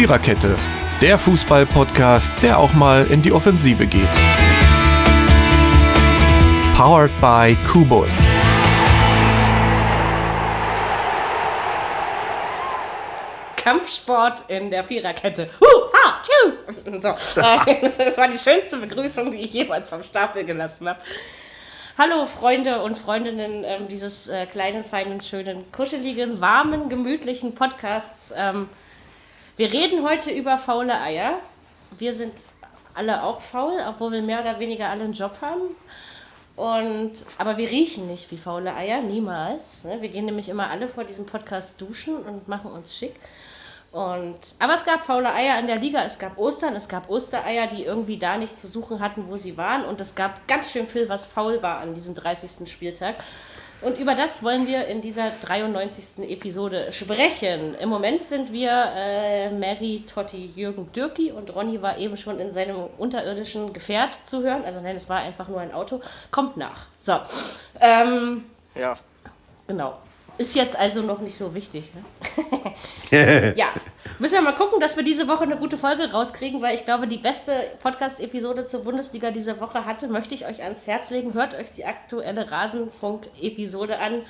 Viererkette, der Fußball-Podcast, der auch mal in die Offensive geht. Powered by Kubus. Kampfsport in der Viererkette. Huh, ha, tschu. So, das war die schönste Begrüßung, die ich jemals vom Stapel gelassen habe. Hallo Freunde und Freundinnen ähm, dieses äh, kleinen, feinen, schönen, kuscheligen, warmen, gemütlichen Podcasts. Ähm, wir reden heute über faule Eier. Wir sind alle auch faul, obwohl wir mehr oder weniger alle einen Job haben. Und, aber wir riechen nicht wie faule Eier, niemals. Ne? Wir gehen nämlich immer alle vor diesem Podcast duschen und machen uns schick. Und, aber es gab faule Eier in der Liga, es gab Ostern, es gab Ostereier, die irgendwie da nicht zu suchen hatten, wo sie waren. Und es gab ganz schön viel, was faul war an diesem 30. Spieltag. Und über das wollen wir in dieser 93. Episode sprechen. Im Moment sind wir äh, Mary, Totti, Jürgen, Dürki und Ronny war eben schon in seinem unterirdischen Gefährt zu hören. Also nein, es war einfach nur ein Auto. Kommt nach. So. Ähm, ja. Genau. Ist jetzt also noch nicht so wichtig. Ne? ja, müssen wir mal gucken, dass wir diese Woche eine gute Folge rauskriegen, weil ich glaube, die beste Podcast-Episode zur Bundesliga diese Woche hatte, möchte ich euch ans Herz legen. Hört euch die aktuelle Rasenfunk-Episode an.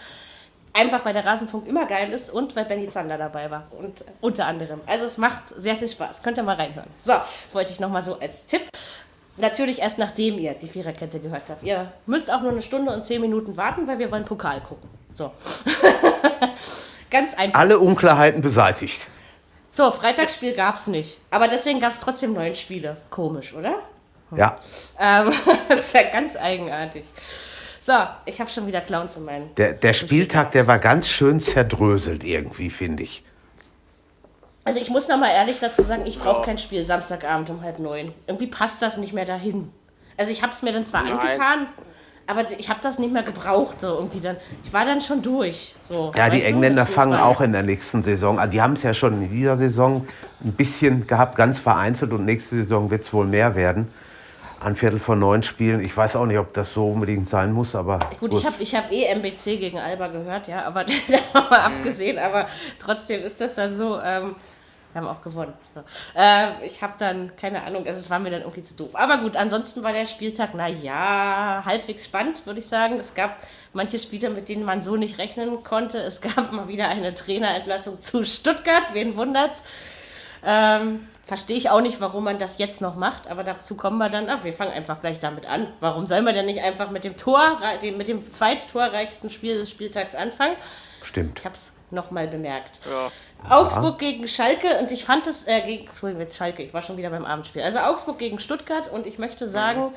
Einfach weil der Rasenfunk immer geil ist und weil Benny Zander dabei war. Und unter anderem. Also es macht sehr viel Spaß. Könnt ihr mal reinhören. So, wollte ich nochmal so als Tipp. Natürlich erst nachdem ihr die Viererkette gehört habt. Ihr müsst auch nur eine Stunde und zehn Minuten warten, weil wir wollen Pokal gucken. So. Ganz einfach. Alle Unklarheiten beseitigt. So, Freitagsspiel gab es nicht. Aber deswegen gab es trotzdem neun Spiele. Komisch, oder? Ja. Ähm, das ist ja ganz eigenartig. So, ich habe schon wieder Clowns in meinen. Der, der Spieltag, der war ganz schön zerdröselt irgendwie, finde ich. Also ich muss noch mal ehrlich dazu sagen, ich brauche kein Spiel Samstagabend um halb neun. Irgendwie passt das nicht mehr dahin. Also ich habe es mir dann zwar Nein. angetan, aber ich habe das nicht mehr gebraucht so irgendwie dann. Ich war dann schon durch. So, Ja, die weißt du? Engländer Das fangen auch in der nächsten Saison an. Die haben es ja schon in dieser Saison ein bisschen gehabt, ganz vereinzelt. Und nächste Saison wird es wohl mehr werden. An Viertel von neun Spielen. Ich weiß auch nicht, ob das so unbedingt sein muss, aber Gut, ich habe ich hab eh MBC gegen Alba gehört, ja, aber das haben wir abgesehen, aber trotzdem ist das dann so, ähm, wir haben auch gewonnen. So. Äh, ich habe dann, keine Ahnung, also es war mir dann irgendwie zu doof. Aber gut, ansonsten war der Spieltag, naja, halbwegs spannend, würde ich sagen. Es gab manche Spiele, mit denen man so nicht rechnen konnte. Es gab mal wieder eine Trainerentlassung zu Stuttgart, wen wundert's? Ähm, Verstehe ich auch nicht, warum man das jetzt noch macht, aber dazu kommen wir dann. Ach, wir fangen einfach gleich damit an. Warum sollen wir denn nicht einfach mit dem Tor, mit dem zweittorreichsten Spiel des Spieltags anfangen? stimmt. Ich habe es nochmal bemerkt. Ja. Augsburg gegen Schalke und ich fand es, äh, gegen, Entschuldigung, jetzt Schalke, ich war schon wieder beim Abendspiel. Also Augsburg gegen Stuttgart und ich möchte sagen,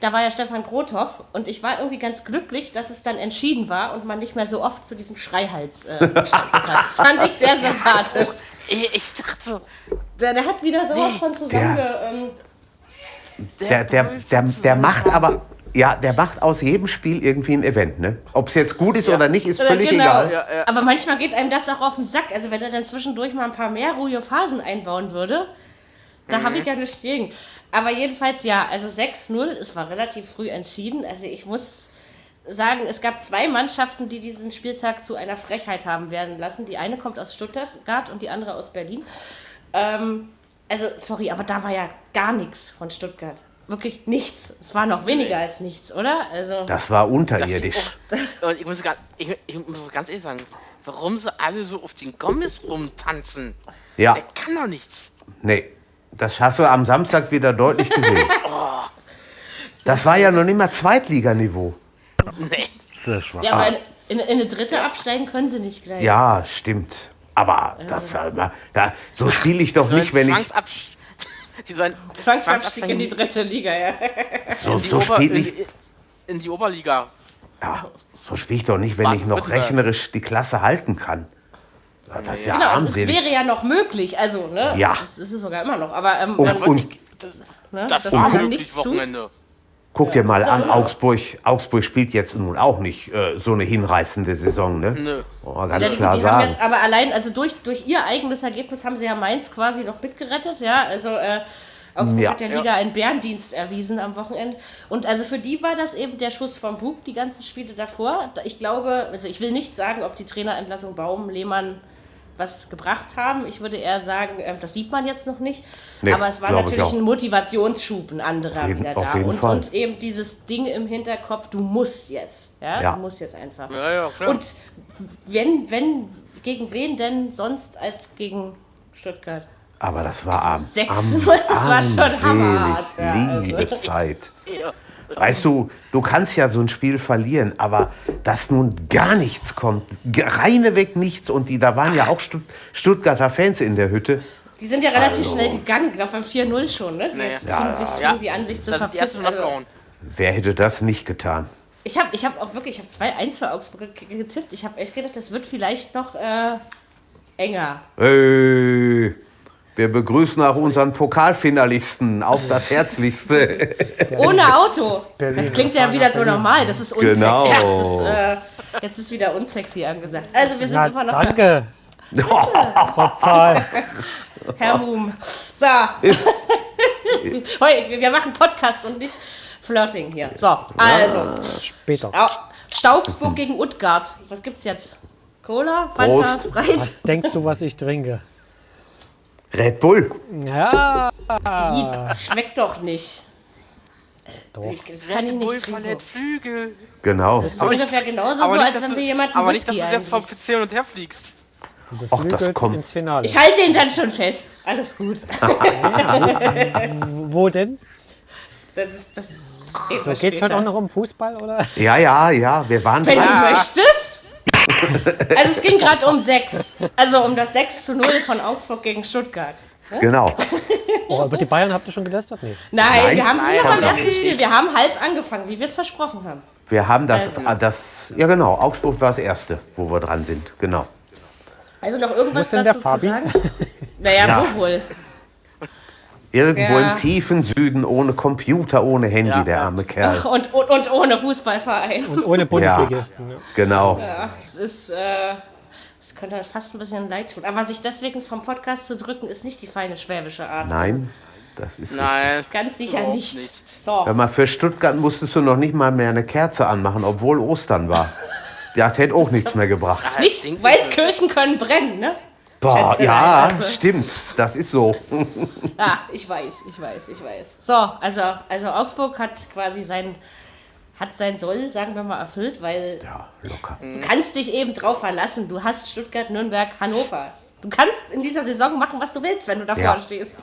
da war ja Stefan Grothoff und ich war irgendwie ganz glücklich, dass es dann entschieden war und man nicht mehr so oft zu diesem Schreihals äh, geschaltet hat. Das fand ich sehr sympathisch. Ich, dachte so, Der, der hat wieder sowas von zusammenge... Ähm, Der, der, der, der macht aber, ja, der macht aus jedem Spiel irgendwie ein Event, ne? Ob es jetzt gut ist oder nicht, ist Oder völlig genau. egal. Ja, ja. Aber manchmal geht einem das auch auf den Sack. Also wenn er dann zwischendurch mal ein paar mehr ruhige Phasen einbauen würde, da habe ich ja nichts gegen. Aber jedenfalls ja, also 6-0, es war relativ früh entschieden. Also ich muss sagen, es gab zwei Mannschaften, die diesen Spieltag zu einer Frechheit haben werden lassen. Die eine kommt aus Stuttgart und die andere aus Berlin. Ähm, also, sorry, aber da war ja gar nichts von Stuttgart. Wirklich nichts. Es war noch weniger als nichts, oder? Also, Das war das unterirdisch. Und ich muss, gar, ich, ich muss ganz ehrlich sagen, warum sie alle so auf den Gommes rumtanzen? Ja, Der kann doch nichts. nee. Das hast du am Samstag wieder deutlich gesehen. Das war ja noch nicht mal Zweitliganiveau. Nee. Sehr schwach. ja, aber in, in, in eine dritte absteigen können sie nicht gleich. Ja, stimmt. Aber das, äh, da, so spiele ich doch sollen nicht, wenn ich. Die sollen Zwangsabstieg in die dritte Liga, ja. So, in die, so Ober spiele in, in die Oberliga. ja, so spiel ich doch nicht, wenn ich noch rechnerisch die Klasse halten kann. Ja, Das ist ja, Genau, es armselig. wäre ja noch möglich, also, ne? Ja. Das ist es sogar immer noch, aber ähm, Und- dann, Und, und- das, ne, das dass war tut. Wochenende. Guck dir mal ja an. Augsburg, Augsburg spielt jetzt nun auch nicht äh, so eine hinreißende Saison, ne? Nö. Oh, ganz Ja, die, klar die haben sagen. jetzt aber allein, also durch, durch ihr eigenes Ergebnis haben sie ja Mainz quasi noch mitgerettet, ja. Also äh, Augsburg Ja. hat der Liga einen Bärendienst erwiesen am Wochenende. Und also für die war das eben der Schuss vom Bug, die ganzen Spiele davor. Ich glaube, also ich will nicht sagen, ob die Trainerentlassung Baum, Lehmann was gebracht haben. Ich würde eher sagen, äh, das sieht man jetzt noch nicht. Nee, aber es war natürlich ein Motivationsschub, ein anderer jeden- wieder auf da. jeden und, Fall. und eben dieses Ding im Hinterkopf, du musst jetzt. Ja, Ja. du musst jetzt einfach. Ja, ja, klar. Und wenn, wenn, gegen wen denn sonst als gegen Stuttgart? Aber das war am, Sechs am Null, das war schon also. liebe Zeit. Ja. Weißt du, du kannst ja so ein Spiel verlieren, aber dass nun gar nichts kommt, ge- reineweg nichts und die, da waren ja auch Stutt Stuttgarter Fans in der Hütte. Die sind ja relativ Hallo. schnell gegangen, ich glaube beim 4-0 schon, ne? Die Naja. Ja, sich Ja, die an, sich zu das verpissen. Also. Wer hätte das nicht getan? ich habe ich hab auch wirklich, ich habe 2-1 für Augsburg ge- getippt. Ich habe echt gedacht, das wird vielleicht noch äh, enger. Hey, wir begrüßen auch unseren Pokalfinalisten auf das Herzlichste. Ohne Auto. Das klingt ja wieder so normal. Das ist unsexy. Genau. Jetzt, ist, äh, jetzt ist wieder unsexy angesagt. Also wir sind Na, immer noch danke, Pfahl. Herr Moom. So. Heu, wir wir machen Podcast und nicht Flirting hier. So, also. Später. Au- Staugsburg gegen Utgard. Was gibt's jetzt? Cola? Fanta? Sprite? Was denkst du, was ich trinke? Red Bull. Ja, Das schmeckt doch nicht. Doch. Ich, das kann ich Red Bull nicht trinken. verliert Flügel. Genau. Das ist ungefähr genauso so, als wenn du- wir jemanden Aber nicht, dass du jetzt vom. PC und her fliegst. Ach, das kommt. ins Finale. Ich halte ihn dann schon fest. Alles gut. Wo denn? Das ist, das ist So geht's heute auch noch um Fußball, oder? Ja, ja, ja, wir waren Wenn dran. du möchtest. Also es ging gerade um 6. Also um das 6 zu 0 von Augsburg gegen Stuttgart. Genau. Oh, über die Bayern habt ihr schon gelästert? Nee. Nein, Nein, wir haben beim haben wir ersten nicht. Spiel, wir haben halb angefangen, wie wir es versprochen haben. Wir haben das, Also. ah, das, ja genau, Augsburg war das erste, wo wir dran sind, genau. Also noch irgendwas dazu zu sagen? Naja, Ja. wo wohl? Irgendwo Ja. im tiefen Süden, ohne Computer, ohne Handy, Ja, der ja. arme Kerl. Und, und, und ohne Fußballverein. Und ohne Bundesligisten. Ja. Genau. Ja, es ist, äh, es könnte fast ein bisschen leid tun. Aber sich deswegen vom Podcast zu drücken, ist nicht die feine schwäbische Art. Nein, das ist richtig. Nein. Ganz sicher Überhaupt nicht. nicht. So. Hör mal, für Stuttgart musstest du noch nicht mal mehr eine Kerze anmachen, obwohl Ostern war. Das hätte auch nichts mehr gebracht. Nicht, Weißkirchen können brennen, ne? Boah, ja, also. stimmt. Das ist so. Ja, ich weiß, ich weiß, ich weiß. So, also, also Augsburg hat quasi sein, hat sein Soll, sagen wir mal, erfüllt, weil Ja, locker. du kannst dich eben drauf verlassen. Du hast Stuttgart, Nürnberg, Hannover. Du kannst in dieser Saison machen, was du willst, wenn du davor Ja. stehst.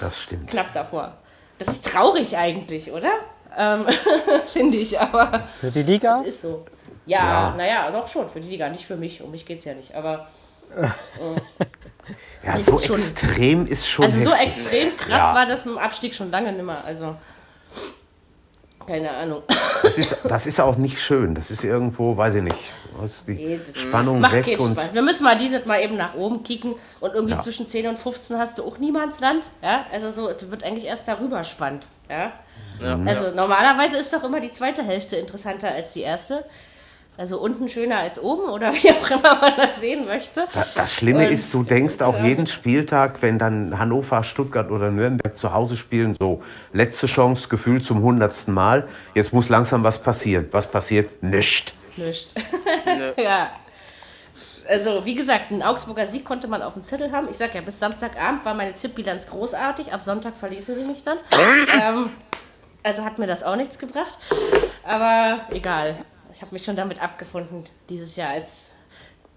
Das stimmt. Knapp davor. Das ist traurig eigentlich, oder? Ähm, Finde ich, aber Für die Liga? es ist so. Ja, Ja. naja, doch schon, für die Liga, nicht für mich. Um mich geht es ja nicht. Aber Ja, Das so ist schon- extrem ist schon also so heftig. extrem krass Ja. war das mit dem Abstieg schon lange nimmer. Also, keine Ahnung. Das ist, das ist auch nicht schön. Das ist irgendwo, weiß ich nicht, ist die Nee, Spannung Macht weg und Spaß. Wir müssen mal dieses Mal eben nach oben kicken und irgendwie Ja. zwischen 10 und 15 hast du auch Niemandsland. Ja, also so, es wird eigentlich erst darüber spannend. Ja. Ja. Also normalerweise ist doch immer die zweite Hälfte interessanter als die erste. Also unten schöner als oben oder wie auch immer man das sehen möchte. Das, das Schlimme Und- ist, du denkst auch jeden Spieltag, wenn dann Hannover, Stuttgart oder Nürnberg zu Hause spielen, so letzte Chance, gefühlt zum hundertsten Mal. Jetzt muss langsam was passieren. Was passiert? Nicht. Nicht. Nö. ja. Also, wie gesagt, ein Augsburger Sieg konnte man auf dem Zettel haben. Ich sag ja, bis Samstagabend war meine Tippbilanz großartig. Ab Sonntag verließen sie mich dann. ähm, also hat mir das auch nichts gebracht. Aber egal. Ich habe mich schon damit abgefunden, dieses Jahr als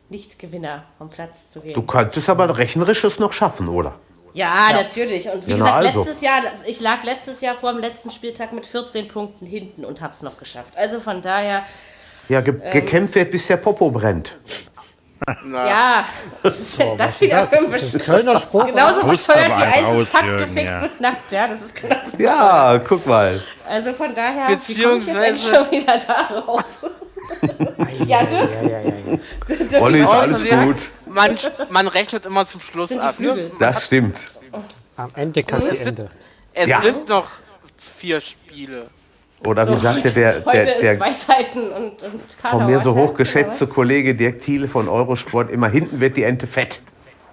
Nicht-Gewinner vom Platz zu gehen. Du könntest aber Rechnerisches noch schaffen, oder? Ja, natürlich. Und wie Ja, na gesagt, also. letztes Jahr, ich lag letztes Jahr vor dem letzten Spieltag mit 14 Punkten hinten und hab's noch geschafft. Also von daher, Ja, ge Ähm. gekämpft wird, bis der Popo brennt. Na, ja, das ist das wieder Das ein ist ein Kölner Spruch. Genauso bescheuert wie eins raus, ist Fakt Jürgen, gefickt ja. wird nackt, ja, das ist genauso Ja, guck mal. Also von daher, wie komme ich jetzt Beziehungsweise- eigentlich schon wieder darauf? ja, du? Ja, ja, ja, ja. Olli ist alles gut. man, man rechnet immer zum Schluss ab. Ne? Das stimmt. Am Ende kackt die Ente. Es Ja. sind noch vier Spiele. Oder wie sagte der, Heute der, ist der Weisheiten und, und von mir so hochgeschätzte Kollege Dirk Thiele von Eurosport, immer hinten wird die Ente fett.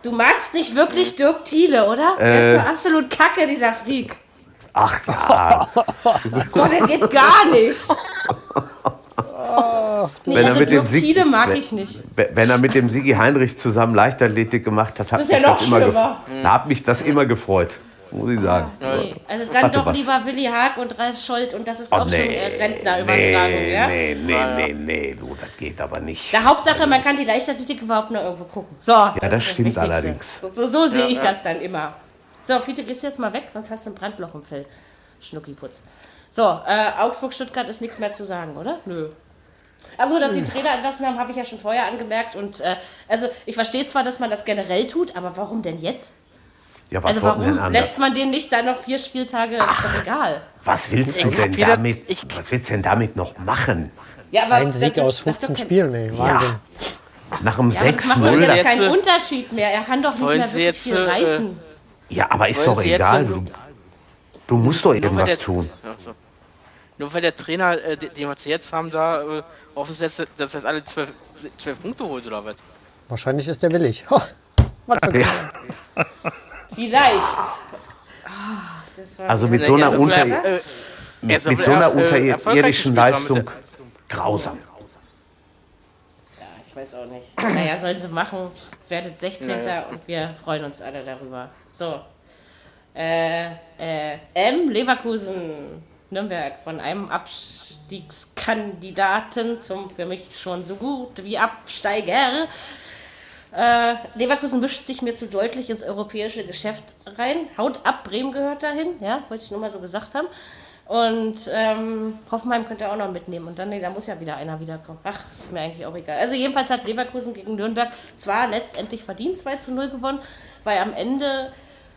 Du magst nicht wirklich Dirk Thiele, oder? Der Äh. ist so absolut kacke, dieser Freak. Ach ja, Oh, der geht gar nicht. Nee, Wenn er also mit dem Sieg- mag wenn- ich nicht. Wenn er mit dem Sigi Heinrich zusammen Leichtathletik gemacht hat, hat Das ist ja mich noch das immer da hat mich das immer gefreut, muss ich sagen. Nee. Also dann Hatte doch was. lieber Willi Haag und Ralf Scholz und das ist Oh, auch schon äh, Rentnerübertragung, nee, ja? nee, nee, nee, nee, du, das geht aber nicht. Der Hauptsache, man kann die Leichtathletik überhaupt noch irgendwo gucken. So, ja, das stimmt allerdings. So, so, so sehe ich das dann immer. So, Fiete, gehst du jetzt mal weg, sonst hast du ein Brandloch im Fell. Schnuckiputz. So, äh, Augsburg-Stuttgart ist nichts mehr zu sagen, oder? Nö. Also, dass sie einen Trainer entlassen haben, habe ich ja schon vorher angemerkt. Und äh, also, ich verstehe zwar, dass man das generell tut, aber warum denn jetzt? Ja, was Also, warum lässt man den nicht dann noch vier Spieltage? Ist doch egal. Was willst du denn wieder- damit? ich- Was willst du denn damit noch machen? Ja, aber Ein Sieg aus macht doch 15 kein- Spielen, ey. Wahnsinn. Nach einem Ja, aber das macht doch 6-0? jetzt keinen äh, Unterschied mehr. Er kann doch nicht mehr wirklich jetzt, viel äh, reißen. Ja, aber ist doch egal. Du, du musst doch irgendwas der- tun. Ach. Nur weil der Trainer, äh, den wir jetzt haben, da äh, offen setzt, dass er jetzt alle zwölf, zwölf Punkte holt oder was? Wahrscheinlich ist der willig. Für ein Vielleicht. Ah, Also mit wieder- so einer Er unter- äh, Mit, so einer äh, unterirdischen Leistung grausam. Ja, ich weiß auch nicht. Naja, sollen sie machen. Werdet 16. und wir freuen uns alle darüber. So. Äh, äh, M. Leverkusen. Nürnberg von einem Abstiegskandidaten zum für mich schon so gut wie Absteiger. Äh, Leverkusen mischt sich mir zu deutlich ins europäische Geschäft rein. Haut ab, Bremen gehört dahin, ja, wollte ich nur mal so gesagt haben. Und ähm, Hoffenheim könnte auch noch mitnehmen. Und dann, nee, da muss ja wieder einer wiederkommen. Ach, ist mir eigentlich auch egal. Also jedenfalls hat Leverkusen gegen Nürnberg zwar letztendlich verdient 2 zu 0 gewonnen, weil am Ende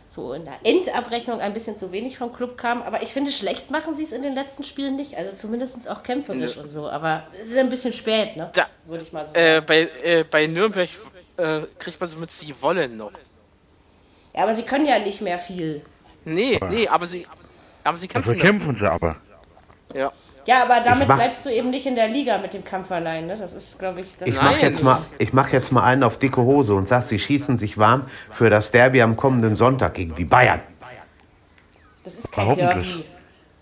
so in der Endabrechnung ein bisschen zu wenig vom Club kam. Aber ich finde, schlecht machen sie es in den letzten Spielen nicht. Also zumindest auch kämpferisch und so. Aber es ist ein bisschen spät, ne? Da- Würde ich mal so sagen. Äh, bei, äh, bei Nürnberg äh, kriegt man so mit, sie wollen noch. Ja, aber sie können ja nicht mehr viel. Nee, nee, aber sie, aber sie Dafür kämpfen. kämpfen sie aber. Ja. Ja, aber damit mach- bleibst du eben nicht in der Liga mit dem Kampf allein. Ne? Das ist, glaube ich, das Ich mache jetzt, mal- ich mach jetzt mal einen auf dicke Hose und sag, sie schießen sich warm für das Derby am kommenden Sonntag gegen die Bayern. Das ist kein. Derby.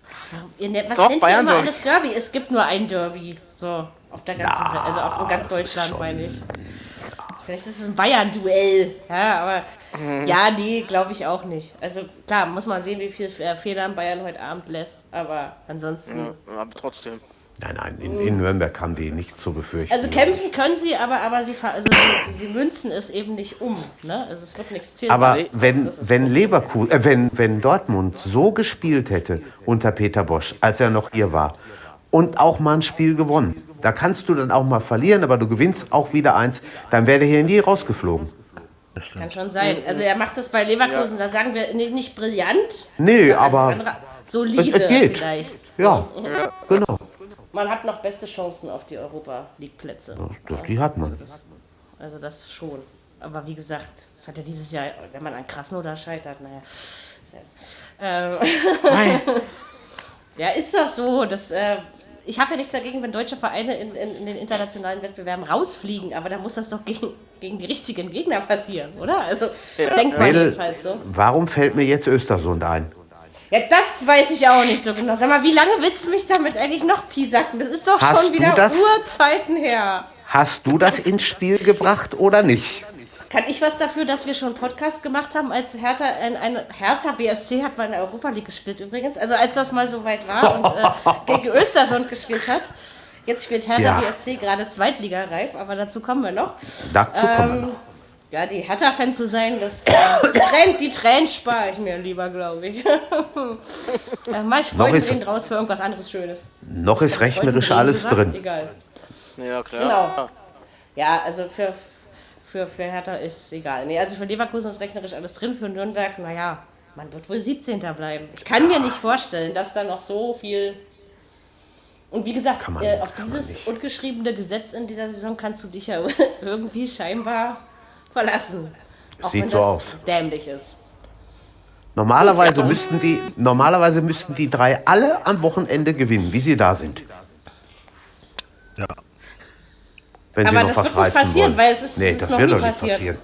Ach, warum- ihr Was Doch, nennt ihr Bayern immer soll- alles Derby? Es gibt nur ein Derby. So, auf der ganzen Na, Welt. Also auf in ganz Deutschland, meine ich. Vielleicht ist es ein Bayern-Duell. Ja, aber Mhm. ja, nee, glaube ich auch nicht. Also klar, muss man sehen, wie viel äh, Fehler Bayern heute Abend lässt. Aber ansonsten. Ja, aber trotzdem. Nein, nein, in, in Nürnberg haben die nichts zu befürchten. Also kämpfen können sie, aber, aber sie, also sie, sie münzen es eben nicht um. Ne? Also es wird nichts zählen. Aber Das wenn, ist wenn. Leverkusen, äh, wenn, wenn Dortmund so gespielt hätte unter Peter Bosch, als er noch hier war, und auch mal ein Spiel gewonnen, da kannst du dann auch mal verlieren, aber du gewinnst auch wieder eins, dann wäre der hier nie rausgeflogen. Kann schon sein. Also er macht das bei Leverkusen, da sagen wir nicht, nicht brillant. Nee, aber andere- solide es- es geht. vielleicht. ja, genau. Man hat noch beste Chancen auf die Europa League Plätze. Das, die hat man. Also das schon. Aber wie gesagt, das hat ja dieses Jahr, wenn man an Krasnodar scheitert, naja. ja- Ähm, ja, ist doch so. Das, äh, ich habe ja nichts dagegen, wenn deutsche Vereine in, in, in den internationalen Wettbewerben rausfliegen, aber da muss das doch gegen, gegen die richtigen Gegner passieren, oder? Also denkt man Mädel, jedenfalls so. warum fällt mir jetzt Östersund ein? Ja, das weiß ich auch nicht so genau. Sag mal, wie lange willst du mich damit eigentlich noch piesacken? Das ist doch Hast schon wieder das? Urzeiten her. Hast du das ins Spiel gebracht oder nicht? Kann ich was dafür, dass wir schon einen Podcast gemacht haben, als Hertha, ein, eine, Hertha BSC hat mal in der Europa League gespielt übrigens. Also als das mal so weit war und äh, gegen Östersund gespielt hat. Jetzt spielt Hertha Ja. BSC gerade Zweitligareif, aber dazu kommen wir noch. Dazu kommen wir Ähm, noch. Ja, die Hertha-Fan zu sein, das, äh, die, Tränen, die Tränen spare ich mir lieber, glaube ich. ja, mach ich Noch ist- Freuden draus für irgendwas anderes Schönes. Noch ist rechnerisch alles gesagt? drin. Egal. Ja, klar. Genau. Ja, also für, für, für Hertha ist es egal. Nee, also für Leverkusen ist rechnerisch alles drin, für Nürnberg, naja, man wird wohl 17. bleiben. Ich kann mir nicht vorstellen, dass da noch so viel. Und wie gesagt, man- äh, auf dieses ungeschriebene Gesetz in dieser Saison kannst du dich ja irgendwie scheinbar verlassen. Auch Sieht wenn so das aus. dämlich ist. Normalerweise müssten, die, normalerweise müssten die drei alle am Wochenende gewinnen, wie sie da sind. Ja. Wenn sie Aber noch das was wird nicht passieren, wollen. weil es ist- nee, es ist das noch wird nie doch nicht passiert. passieren.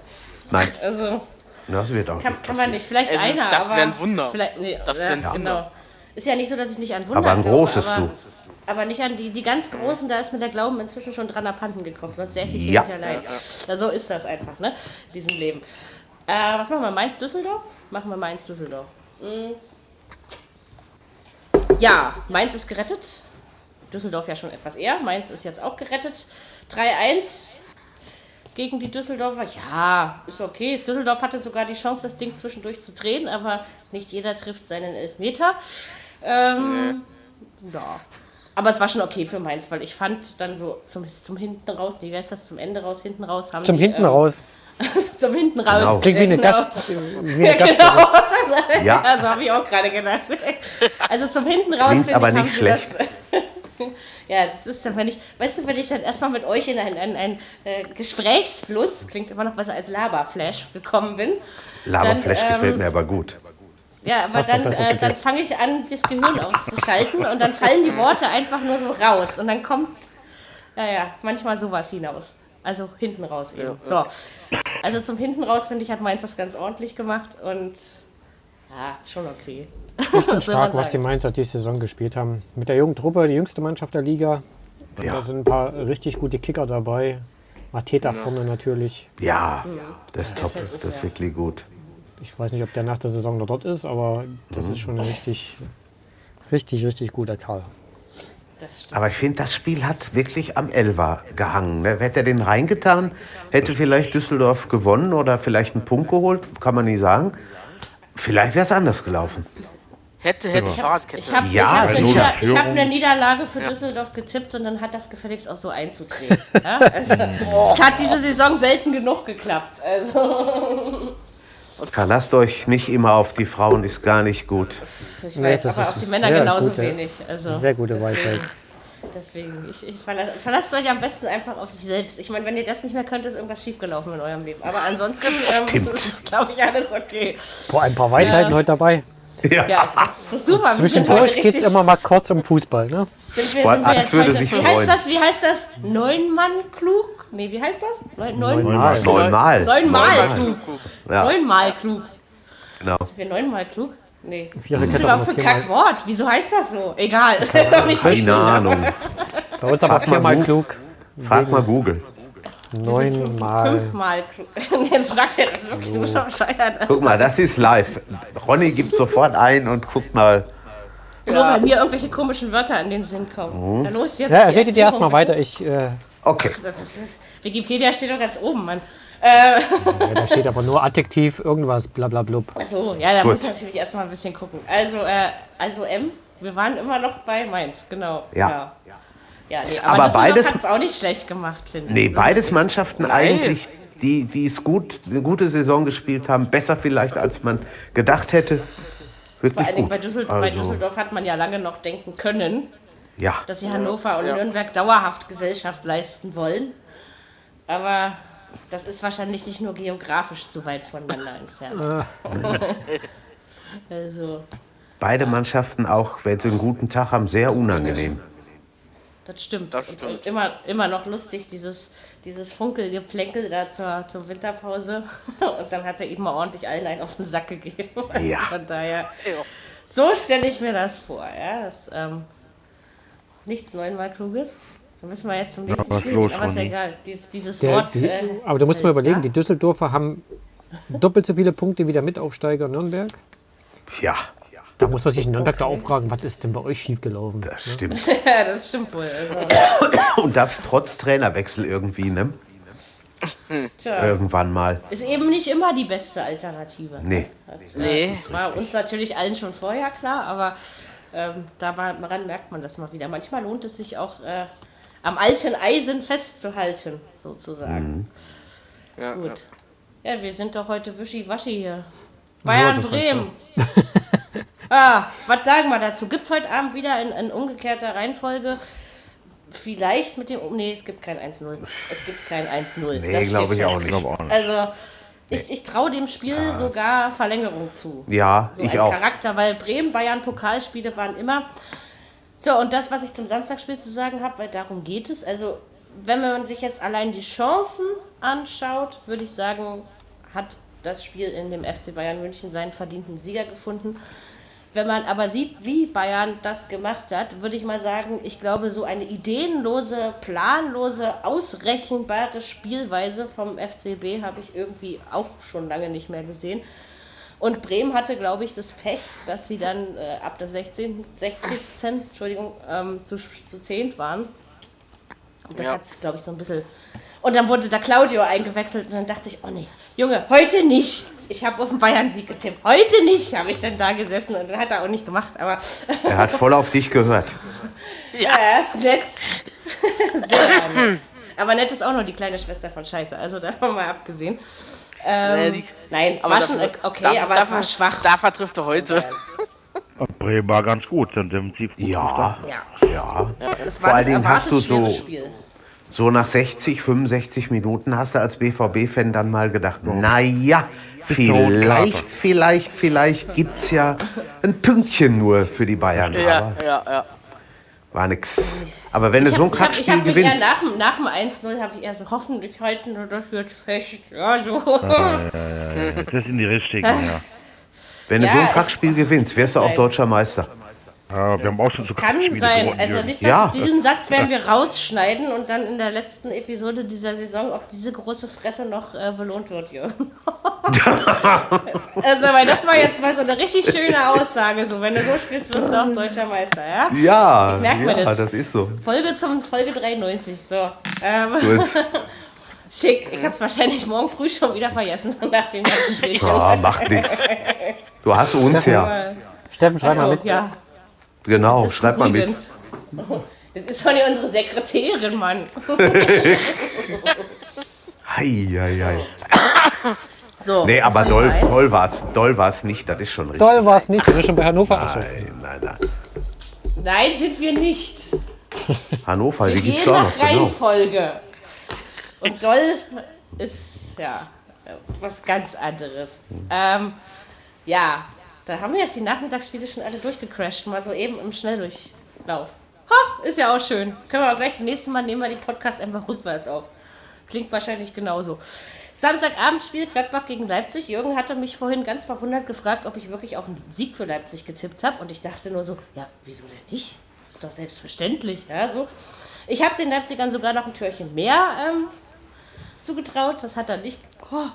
Nein, Also. das wird auch Kann, nicht kann man passieren. nicht. Vielleicht Es ist- einer. das aber wär ein Wunder. Vielleicht, nee, Das ja, wär ein genau. Wunder. Ist ja nicht so, dass ich nicht an Wunder Aber ein glaube, großes, aber, du. Aber nicht an die, die ganz Großen, da ist mir der Glauben inzwischen schon dran abhanden gekommen, sonst säße ich Ja. nicht allein. Ja, so ist das einfach, ne? In diesem Leben. Äh, was machen wir? Mainz-Düsseldorf? Machen wir Mainz-Düsseldorf. Mhm. Ja, Mainz ist gerettet. Düsseldorf ja schon etwas eher. Mainz ist jetzt auch gerettet. 3-1 gegen die Düsseldorfer. Ja, ist okay. Düsseldorf hatte sogar die Chance, das Ding zwischendurch zu drehen, aber nicht jeder trifft seinen Elfmeter. Ähm, Ja. Aber es war schon okay für Mainz, weil ich fand dann so zum, zum hinten raus, nee, wie heißt das, zum Ende raus, hinten raus haben Zum die, hinten ähm, raus. zum hinten raus. Genau. Klingt wie eine, Genau. Gast, wie Ja, eine Gast. genau. Ja. Also habe ich auch gerade gedacht. Also zum hinten raus Klingt finde aber ich, haben nicht sie das. Ja, das ist dann, wenn ich, weißt du, wenn ich dann erstmal mit euch in einen, einen, einen äh, Gesprächsfluss, klingt immer noch besser als Laberflash, gekommen bin. Laberflash Dann, ähm, gefällt mir aber gut. Ja, aber Passt dann, äh, dann fange ich an, das Gehirn auszuschalten und dann fallen die Worte einfach nur so raus. Und dann kommt, naja, manchmal sowas hinaus. Also hinten raus eben. So. Also zum hinten raus, finde ich, hat Mainz das ganz ordentlich gemacht und ja, schon okay. Was soll Stark, was die? Mainzer diese Saison gespielt haben. Mit der jungen Truppe, die jüngste Mannschaft der Liga. Ja. Da sind ein paar richtig gute Kicker dabei. Mateta vorne natürlich. Ja, das ist top. das Das ist ja- wirklich gut. Ich weiß nicht, ob der nach der Saison noch dort ist, aber das ist schon ein richtig, richtig, richtig guter Kerl. Stimmt. Aber ich finde, das Spiel hat wirklich am Elfer gehangen. Ne? Hätte er den reingetan, hätte vielleicht Düsseldorf gewonnen oder vielleicht einen Punkt geholt, kann man nicht sagen. Vielleicht wäre es anders gelaufen. Hätte, hätte, Fahrradkette. Ich habe Ja, ich hab, Nieder- ich hab eine Niederlage für Düsseldorf getippt und dann hat das gefälligst auch so einzutreten. ja? also, es hat diese Saison selten genug geklappt. Also, Verlasst euch nicht immer auf die Frauen, ist gar nicht gut. ich Nee, weiß, das aber ist auf die Männer genauso gute- wenig. Also, Sehr gute Weisheit. Deswegen, ich, ich verlasse, verlasst euch am besten einfach auf sich selbst. Ich meine, wenn ihr das nicht mehr könnt, ist irgendwas schiefgelaufen in eurem Leben. Aber ansonsten ähm, ist, glaube ich, alles okay. Boah, ein paar Weisheiten Ja. heute dabei. Ja, ist, ist super. Wir sind heute Zwischendurch geht es immer mal kurz um Fußball. Ne? sind wir, sind wir jetzt würde heute, sich wie freuen. heißt das? Wie heißt das? Neun Mann klug? Nee, wie heißt das? Neun, neun, Neunmal. Neunmal. Neunmal klug. Ja, Neunmal klug. genau. Sind wir neunmal klug? Nee. Was Viererkette ist das überhaupt für ein. Kackwort? Wieso heißt das so? Egal, das ist jetzt auch nicht wichtig. Keine Ahnung. Bei uns aber viermal klug. Frag mal Google. Neunmal. Fünfmal klug. Jetzt fragst du ja das wirklich, du bist doch bescheuert. Guck mal, das ist live. Ronny gibt sofort ein und guckt mal. Nur weil mir irgendwelche komischen Wörter in den Sinn kommen. Na los, jetzt. Ja, die redet ihr erstmal weiter. Ich, äh, Okay. bitte. Das ist, Wikipedia steht doch ganz oben, Mann. Äh, ja, da steht aber nur Adjektiv, irgendwas, bla bla blub. Achso, ja, da Gut. muss ich natürlich erstmal ein bisschen gucken. Also, äh, also M, wir waren immer noch bei Mainz, genau. Ja. Ja, ja nee, aber, Aber beides- hat es auch nicht schlecht gemacht, finde ich. Nee, beides Mannschaften eigentlich, die, die es gut, eine gute Saison gespielt haben. Besser vielleicht, als man gedacht hätte. Vor Wirklich allen Dingen gut. bei Düsseldorf, bei Also, Düsseldorf hat man ja lange noch denken können, Ja, dass sie Hannover und Nürnberg dauerhaft Gesellschaft leisten wollen. Aber das ist wahrscheinlich nicht nur geografisch zu weit voneinander entfernt. also, beide Mannschaften auch, wenn sie einen guten Tag haben, sehr unangenehm. Das stimmt. Das stimmt. und immer, immer noch lustig, dieses, dieses Funkelgeplänkel da zur, zur Winterpause. Und dann hat er eben mal ordentlich allen einen auf den Sack gegeben. Ja. Von daher, Ja. so stelle ich mir das vor. Ja, das, ähm, nichts neunmal Kluges. Dann müssen wir jetzt zum nächsten was Spiel los. Aber ist ja egal. Dies, dieses Der, Wort. die, äh, aber du musst mal überlegen, ja. die Düsseldorfer haben doppelt so viele Punkte wie der Mitaufsteiger Nürnberg. Ja, Da muss man sich in Nürnberg da aufragen, was ist denn bei euch schiefgelaufen? das stimmt. Ja, das stimmt wohl. Also, Und das trotz Trainerwechsel irgendwie, ne? tja, Irgendwann mal. ist eben nicht immer die beste Alternative. Nee. Nee. Das war uns natürlich allen schon vorher klar, aber ähm, daran merkt man das mal wieder. Manchmal lohnt es sich auch äh, am alten Eisen festzuhalten, sozusagen. Ja, Gut. Ja, wir sind doch heute wischiwaschi hier. Bayern, das reicht Bremen. ah, was sagen wir dazu? Gibt es heute Abend wieder in, in umgekehrter Reihenfolge? Vielleicht mit dem. Nee, es gibt kein 1-0. Es gibt kein 1-0. Nee, glaube ich auch nicht. auch nicht. Also, ich, ich traue dem Spiel sogar Verlängerung zu. Ja, So ich auch. Charakter, weil Bremen, Bayern, Pokalspiele waren immer. So, und das, was ich zum Samstagspiel zu sagen habe, weil darum geht es. Also, wenn man sich jetzt allein die Chancen anschaut, würde ich sagen, hat das Spiel in dem FC Bayern München seinen verdienten Sieger gefunden. Wenn man aber sieht, wie Bayern das gemacht hat, würde ich mal sagen, ich glaube, so eine ideenlose, planlose, ausrechenbare Spielweise vom FCB habe ich irgendwie auch schon lange nicht mehr gesehen. Und Bremen hatte, glaube ich, das Pech, dass sie dann äh, ab der 16, 60. Entschuldigung, ähm, zu, zu 10 waren. Und das Ja. hat glaube ich, so ein bisschen. Und dann wurde da Claudio eingewechselt und dann dachte ich, oh nee, Junge, heute nicht. Ich habe auf den Bayern-Sieg getippt. Heute nicht, habe ich dann da gesessen und dann hat er auch nicht gemacht. Aber Er hat voll auf dich gehört. ja, er ist nett. Sehr nett. Aber nett ist auch nur die kleine Schwester von Scheiße. Also davon mal abgesehen. Ähm, Naja, die- nein, es war schon okay, dafür- aber es dafür- war schwach. Dafür trifft er heute. Und Bremen war ganz gut, sind defensiv gut Ja, gestanden. Ja, ja. es Vor war allen das Dingen hast erwartet du schwere so- Spiel. So nach 60, 65 Minuten hast du als BVB-Fan dann mal gedacht, naja, zur roten vielleicht, vielleicht, vielleicht gibt es ja ein Pünktchen nur für die Bayern. Ja, Aber ja, ja. war nix. Aber wenn du Ich so ein habe ich hab, ich Kackspiel hab mich eher gewinnst, nach, dem- nach dem 1-0 habe ich eher so hoffentlich halten wir das jetzt fest. Ja, so. Das sind die richtigen, ja. wenn du so ein Kackspiel gewinnst, wirst du auch deutscher Meister. Ja. Wir haben auch schon so Kann sein. Also nicht, dass Ja. diesen Satz werden wir rausschneiden und dann in der letzten Episode dieser Saison auf diese große Fresse noch äh, belohnt wird, Jürgen. also, weil das war jetzt mal so eine richtig schöne Aussage. So, wenn du so spielst, wirst du auch deutscher Meister, ja? Ja, Ich merk mir ja das. das ist so. Folge zum Folge 93. So. Ähm, Gut. schick. Ich hab's wahrscheinlich morgen früh schon wieder vergessen nach dem ganzen Bierchen. Ja, macht nichts. Du hast uns ja. Steffen, schreib mal mit. ja. Genau, Das ist schreib mal mit. beruhigend. Das ist von unsere Sekretärin, Mann. Hei, hei, hei. So, Nee, aber war doll, doll war's, doll war's nicht, das ist schon richtig. Doll war es nicht, wir sind schon bei Hannover. Nein, nein, nein. Nein, sind wir nicht. Hannover, Wir die gibt's gehen auch noch, genau. Reihenfolge. Und doll ist, ja, was ganz anderes. Ähm, ja, da haben wir jetzt die Nachmittagsspiele schon alle durchgecrashed, mal so eben im Schnelldurchlauf. Ha, ist ja auch schön. Können wir auch gleich, das nächste Mal nehmen wir den Podcast einfach rückwärts auf. Klingt wahrscheinlich genauso. Samstagabendspiel Gladbach gegen Leipzig. Jürgen hatte mich vorhin ganz verwundert gefragt, ob ich wirklich auf einen Sieg für Leipzig getippt habe. Und ich dachte nur so, ja, wieso denn nicht? Das ist doch selbstverständlich. Ja, so. Ich habe den Leipzigern sogar noch ein Türchen mehr ähm, zugetraut. Das hat er nicht. Oh,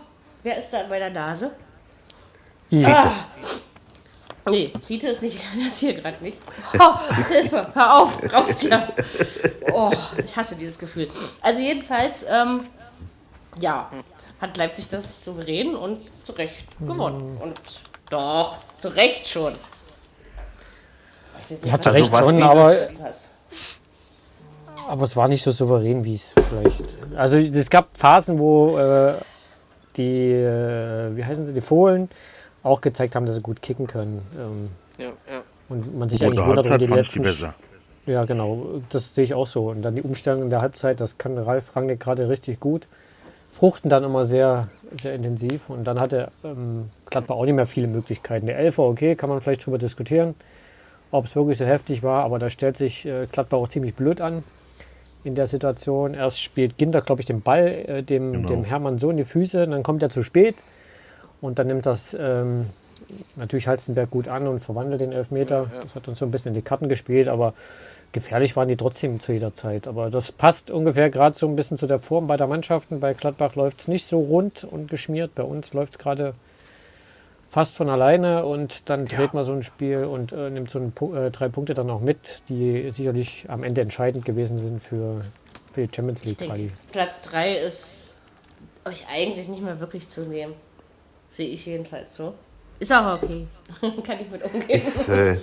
wer ist da an meiner Nase? Ah. Nee, Fiete ist nicht, das hier gerade nicht. Oh, Hilfe, hör auf, raus hier. Oh, ich hasse dieses Gefühl. Also jedenfalls, ähm, ja, hat Leipzig das souverän und zu Recht gewonnen. Und doch, zu Recht schon. Nicht, Ja, zu was Recht was schon, aber, aber es war nicht so souverän, wie es vielleicht. Also es gab Phasen, wo äh, die, äh, wie heißen sie, die Fohlen auch gezeigt haben, dass sie gut kicken können. Ähm, Ja, ja. und man sich Und eigentlich der wundert die die letzten. besser. Ja, genau. Das sehe ich auch so. Und dann die Umstellung in der Halbzeit, das kann Ralf Rangnick gerade richtig gut. Fruchten dann immer sehr, sehr intensiv. Und dann hatte ähm, Gladbach auch nicht mehr viele Möglichkeiten. Der Elfer, okay, kann man vielleicht drüber diskutieren, ob es wirklich so heftig war. Aber da stellt sich äh, Gladbach auch ziemlich blöd an in der Situation. Erst spielt Ginter, glaube ich, den Ball äh, dem, Genau. dem Hermann so in die Füße. Dann kommt er zu spät. Und dann nimmt das ähm, natürlich Halstenberg gut an und verwandelt den Elfmeter. Das hat uns so ein bisschen in die Karten gespielt, aber gefährlich waren die trotzdem zu jeder Zeit. Aber das passt ungefähr gerade so ein bisschen zu der Form bei der Mannschaften. Bei Gladbach läuft es nicht so rund und geschmiert. Bei uns läuft es gerade fast von alleine und dann dreht man so ein Spiel und äh, nimmt so ein, äh, drei Punkte dann auch mit, die sicherlich am Ende entscheidend gewesen sind für, für die Champions League Quali. Platz 3 ist euch eigentlich nicht mehr wirklich zu nehmen. Sehe ich jedenfalls so. Ist aber okay. Kann ich mit umgehen. Ist, äh,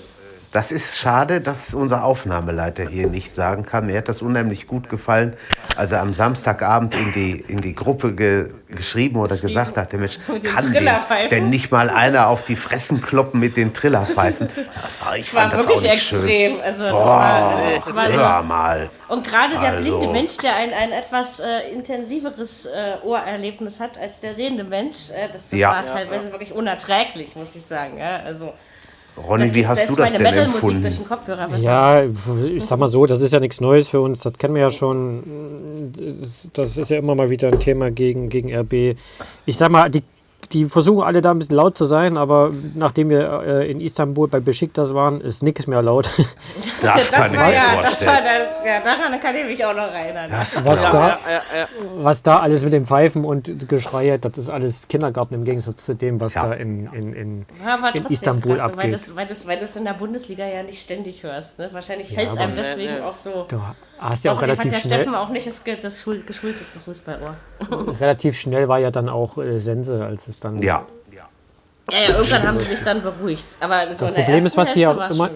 das ist schade, dass unser Aufnahmeleiter hier nicht sagen kann. Mir hat das unheimlich gut gefallen, als er am Samstagabend in die, in die Gruppe ge, geschrieben oder gesagt hat, Mensch, kann den, denn nicht mal einer auf die Fressen kloppen mit den Trillerpfeifen. Das war, ich war fand das auch wirklich nicht schön. extrem. Also, das war, also, das war so. Hör mal. Und gerade der Also- blinde Mensch, der ein, ein etwas äh, intensiveres äh, Ohrerlebnis hat als der sehende Mensch, äh, das, das Ja. war teilweise wirklich unerträglich, muss ich sagen. Ja? Also, Ronny, wie hast du das meine denn empfunden? durch den Kopfhörer besser. Ja, ich sag mal so, das ist ja nichts Neues für uns. Das kennen wir ja schon. Das ist ja immer mal wieder ein Thema gegen, gegen RB. Ich sag mal, die die versuchen alle da ein bisschen laut zu sein, aber nachdem wir äh, in Istanbul bei Besiktas waren, ist nichts mehr laut. Das, kann ich war mir ja, das war das, ja, daran kann ich mich auch noch erinnern. Das Was da, Ja, ja, ja. was da alles mit dem Pfeifen und Geschrei, das ist alles Kindergarten im Gegensatz zu dem, was Ja. da in, in, in in Istanbul krass, weil abgeht. das, weil, das, weil das in der Bundesliga ja nicht ständig hörst. Ne? Wahrscheinlich hält es einem deswegen Ja, ja. auch so. Du hast ja auch hat relativ der schnell, Steffen auch nicht das, das schul- geschulteste Fußballohr. relativ schnell war ja dann auch äh, Sense, als es dann Ja, Ja, ja, irgendwann haben sie sich dann beruhigt. Aber Das der Problem ist, was die war's immer-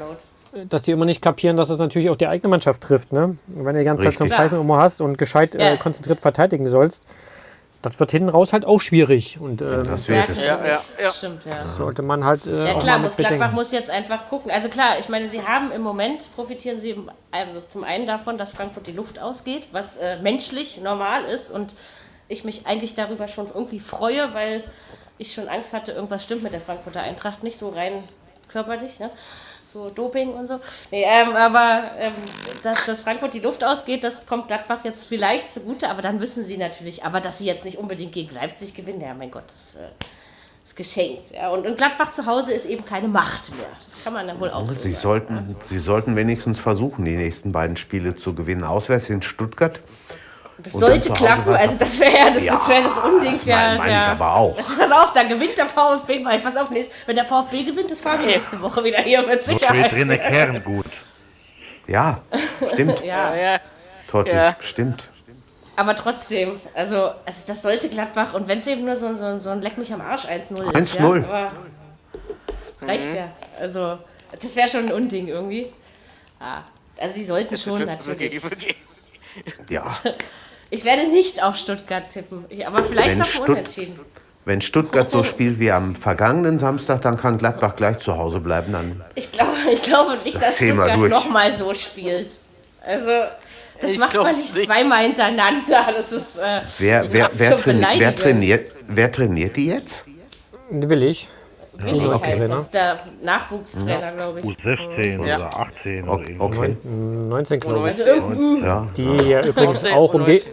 dass die immer nicht kapieren, dass es natürlich auch die eigene Mannschaft trifft. Ne? Wenn du die ganze Zeit so ein Richtig. Pfeifen immer hast und gescheit Ja. äh, konzentriert verteidigen sollst, das wird hinten raus halt auch schwierig. Und äh, das. Ja, ja, ja. Stimmt, ja. sollte man halt äh, Ja auch klar, mal muss mit Gladbach muss jetzt einfach gucken. Also klar, ich meine, sie haben im Moment, profitieren sie im- also zum einen davon, dass Frankfurt die Luft ausgeht, was äh, menschlich normal ist und ich mich eigentlich darüber schon irgendwie freue, weil ich schon Angst hatte, irgendwas stimmt mit der Frankfurter Eintracht nicht so rein körperlich, ne? So Doping und so. Nee, ähm, aber ähm, dass, dass Frankfurt die Luft ausgeht, das kommt Gladbach jetzt vielleicht zugute, aber dann wissen sie natürlich, aber dass sie jetzt nicht unbedingt gegen Leipzig gewinnen, ja mein Gott, das äh, ist geschenkt. Ja. Und, und Gladbach zu Hause ist eben keine Macht mehr. Das kann man dann wohl auch so Sie sagen. sollten, Sie sollten wenigstens versuchen, die nächsten beiden Spiele zu gewinnen. Auswärts in Stuttgart. Das und dann sollte klappen, weiter. also das wäre ja das, das, wär das Unding das der, meine- meine ich der aber auch. Pass, pass auf, da gewinnt der VfB mal. Pass auf, nächst- wenn der VfB gewinnt, ist Fabi nächste Woche wieder hier mit So Sicherheit. steht drin, der Kern gut. Ja, stimmt. Ja, Ja, ja. Totti, Ja. stimmt. aber trotzdem, also, also das sollte Gladbach und wenn es eben nur so, ein- so, ein- so ein Leck mich am Arsch 1-0 ist. Ja, 1-0. aber reicht ja. Also, das wäre schon ein Unding irgendwie. Ah, also sie sollten schon natürlich. Wirklich, wirklich. Ja. Ich werde nicht auf Stuttgart tippen, aber vielleicht Wenn auf Stutt- Unentschieden. Wenn Stuttgart so spielt wie am vergangenen Samstag, dann kann Gladbach gleich zu Hause bleiben. Dann Ich glaube, ich glaube nicht, dass Stuttgart nochmal so spielt. Also, das Ich macht man nicht, nicht. zweimal hintereinander. Das ist. Äh, wer, wer, wer, trainiert, wer trainiert die jetzt? Will ich. Willi okay, heißt ne? das, ist der Nachwuchstrainer, glaube ich. U16 Ja. oder 18 O- oder irgendwie. Okay. 19, glaube ich. Also irgendein Ja. Die ja übrigens U19, auch um die, U19.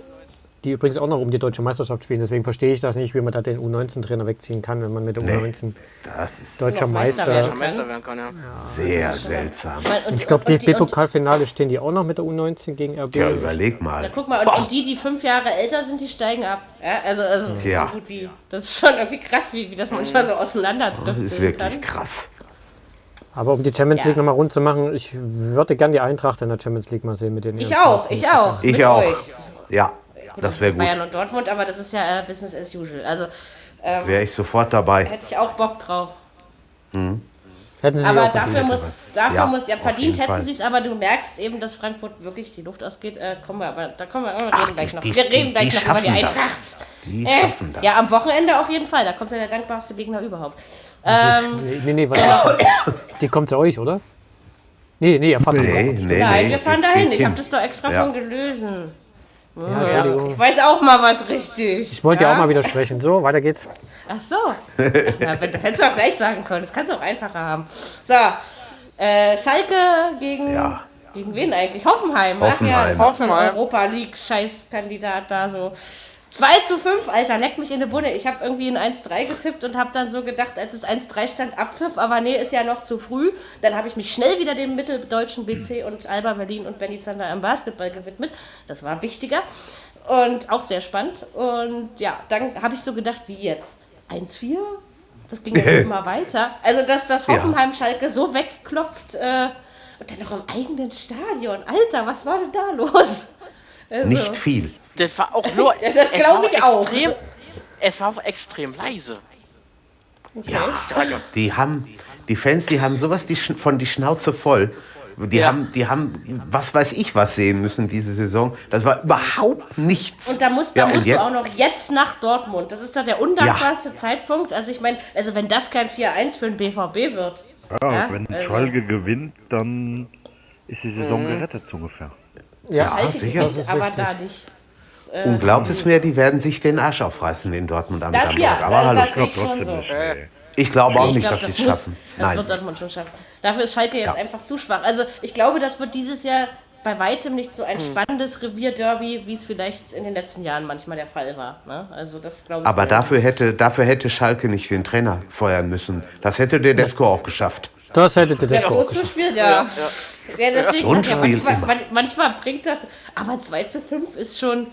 Die übrigens auch noch um die deutsche Meisterschaft spielen. Deswegen verstehe ich das nicht, wie man da den U19-Trainer wegziehen kann, wenn man mit der Nee. U19 Das ist deutscher Meister Meister. Meister werden kann, ja. sehr seltsam. Und- Ich glaube, die- und- DFB-Pokalfinale stehen die auch noch mit der U19 gegen RB. Ja, überleg mal. Na, guck mal, und, und die, die fünf Jahre älter sind, die steigen ab. Ja, also, also Ja. so gut wie. Das ist schon irgendwie krass, wie, wie das manchmal so auseinanderdriftet. Das ist wirklich krass. Aber um die Champions Ja. League nochmal rund zu machen, ich würde gern die Eintracht in der Champions League mal sehen mit den Ich auch, ich auch. Ich auch. Euch. Das wäre gut. Bayern und Dortmund, aber das ist ja äh, Business as usual. Also ähm, Wäre ich sofort dabei. hätte ich auch Bock drauf. Hätten sie Aber auch dafür verdient. muss, dafür Ja, muss, ja, verdient hätten sie es, aber du merkst eben, dass Frankfurt wirklich die Luft ausgeht. Äh, kommen wir aber, da kommen wir, wir reden Ach, gleich die- noch. die- wir reden die- gleich die noch über die Eintracht. das. Die Äh, schaffen das. ja, am Wochenende auf jeden Fall. Da kommt ja der dankbarste Gegner überhaupt. Ähm, Nee, nee, warte. Die kommt zu euch, oder? Nee, nee, ihr fahrt Nee, nee, noch. nee. nein, wir fahren dahin. ich- habe das doch extra Ja. von gelesen. Ja, Ja, Entschuldigung. ich weiß auch mal was richtig. Ich wollte ja auch mal widersprechen. So, weiter geht's. Ach so. ja, wenn, hättest du auch gleich sagen können. Das kannst du auch einfacher haben. So, äh, Schalke gegen. Ja. Gegen wen eigentlich? Hoffenheim. Ach ja, Hoffenheim. das ist auch so ein Hoffenheim. Europa League-Scheißkandidat da so. 2 zu 5, Alter, leck mich in die Bunne. Ich habe irgendwie ein 1-3 getippt und habe dann so gedacht, als es 1-3 stand, Abpfiff, aber nee, ist ja noch zu früh. Dann habe ich mich schnell wieder dem mitteldeutschen BC und Alba Berlin und Benny Zander im Basketball gewidmet. Das war wichtiger und auch sehr spannend. Und ja, dann habe ich so gedacht, wie jetzt? 1-4? Das ging ja immer weiter. Also, dass das. Hoffenheim-Schalke so wegklopft äh, und dann noch im eigenen Stadion. Alter, was war denn da los? Also, Nicht viel. Das war auch nur. Ja, das es glaub war ich auch. Extrem, es war auch extrem leise. Ja, die haben, die Fans, die haben sowas die von die Schnauze voll. Die, Ja. haben, die haben, was weiß ich, was sehen müssen diese Saison. Das war überhaupt nichts. Und da musst, da Ja, und musst du auch noch jetzt nach Dortmund. Das ist doch der undankbarste Zeitpunkt. Also ich meine, also wenn das kein 4-1 für den BVB wird. Ja, Ja, wenn also- Schalke gewinnt, dann ist die Saison Mhm. gerettet so ungefähr. Ja, Schalke sicher. Das ist aber richtig. da nicht. Und glaubt es mir, die werden sich den Arsch aufreißen in Dortmund am Das Samstag. ja, Aber das- hallo, das Ich glaube trotzdem so. nicht. Nee. ich glaube auch ich nicht, glaube, dass sie es schaffen. das Nein. wird Dortmund schon schaffen. Dafür ist Schalke jetzt Ja. einfach zu schwach. Also ich glaube, das wird dieses Jahr bei weitem nicht so ein Hm. spannendes Revierderby, wie es vielleicht in den letzten Jahren manchmal der Fall war. Ne? Also das glaube ich. Aber dafür hätte, dafür hätte Schalke nicht den Trainer feuern müssen. Das hätte der Desko auch geschafft. Das hätte der Ja, so auch zu spielen, ja. ja. deswegen So ja, Spiel manchmal, manchmal bringt das, aber 2 zu 5 ist schon.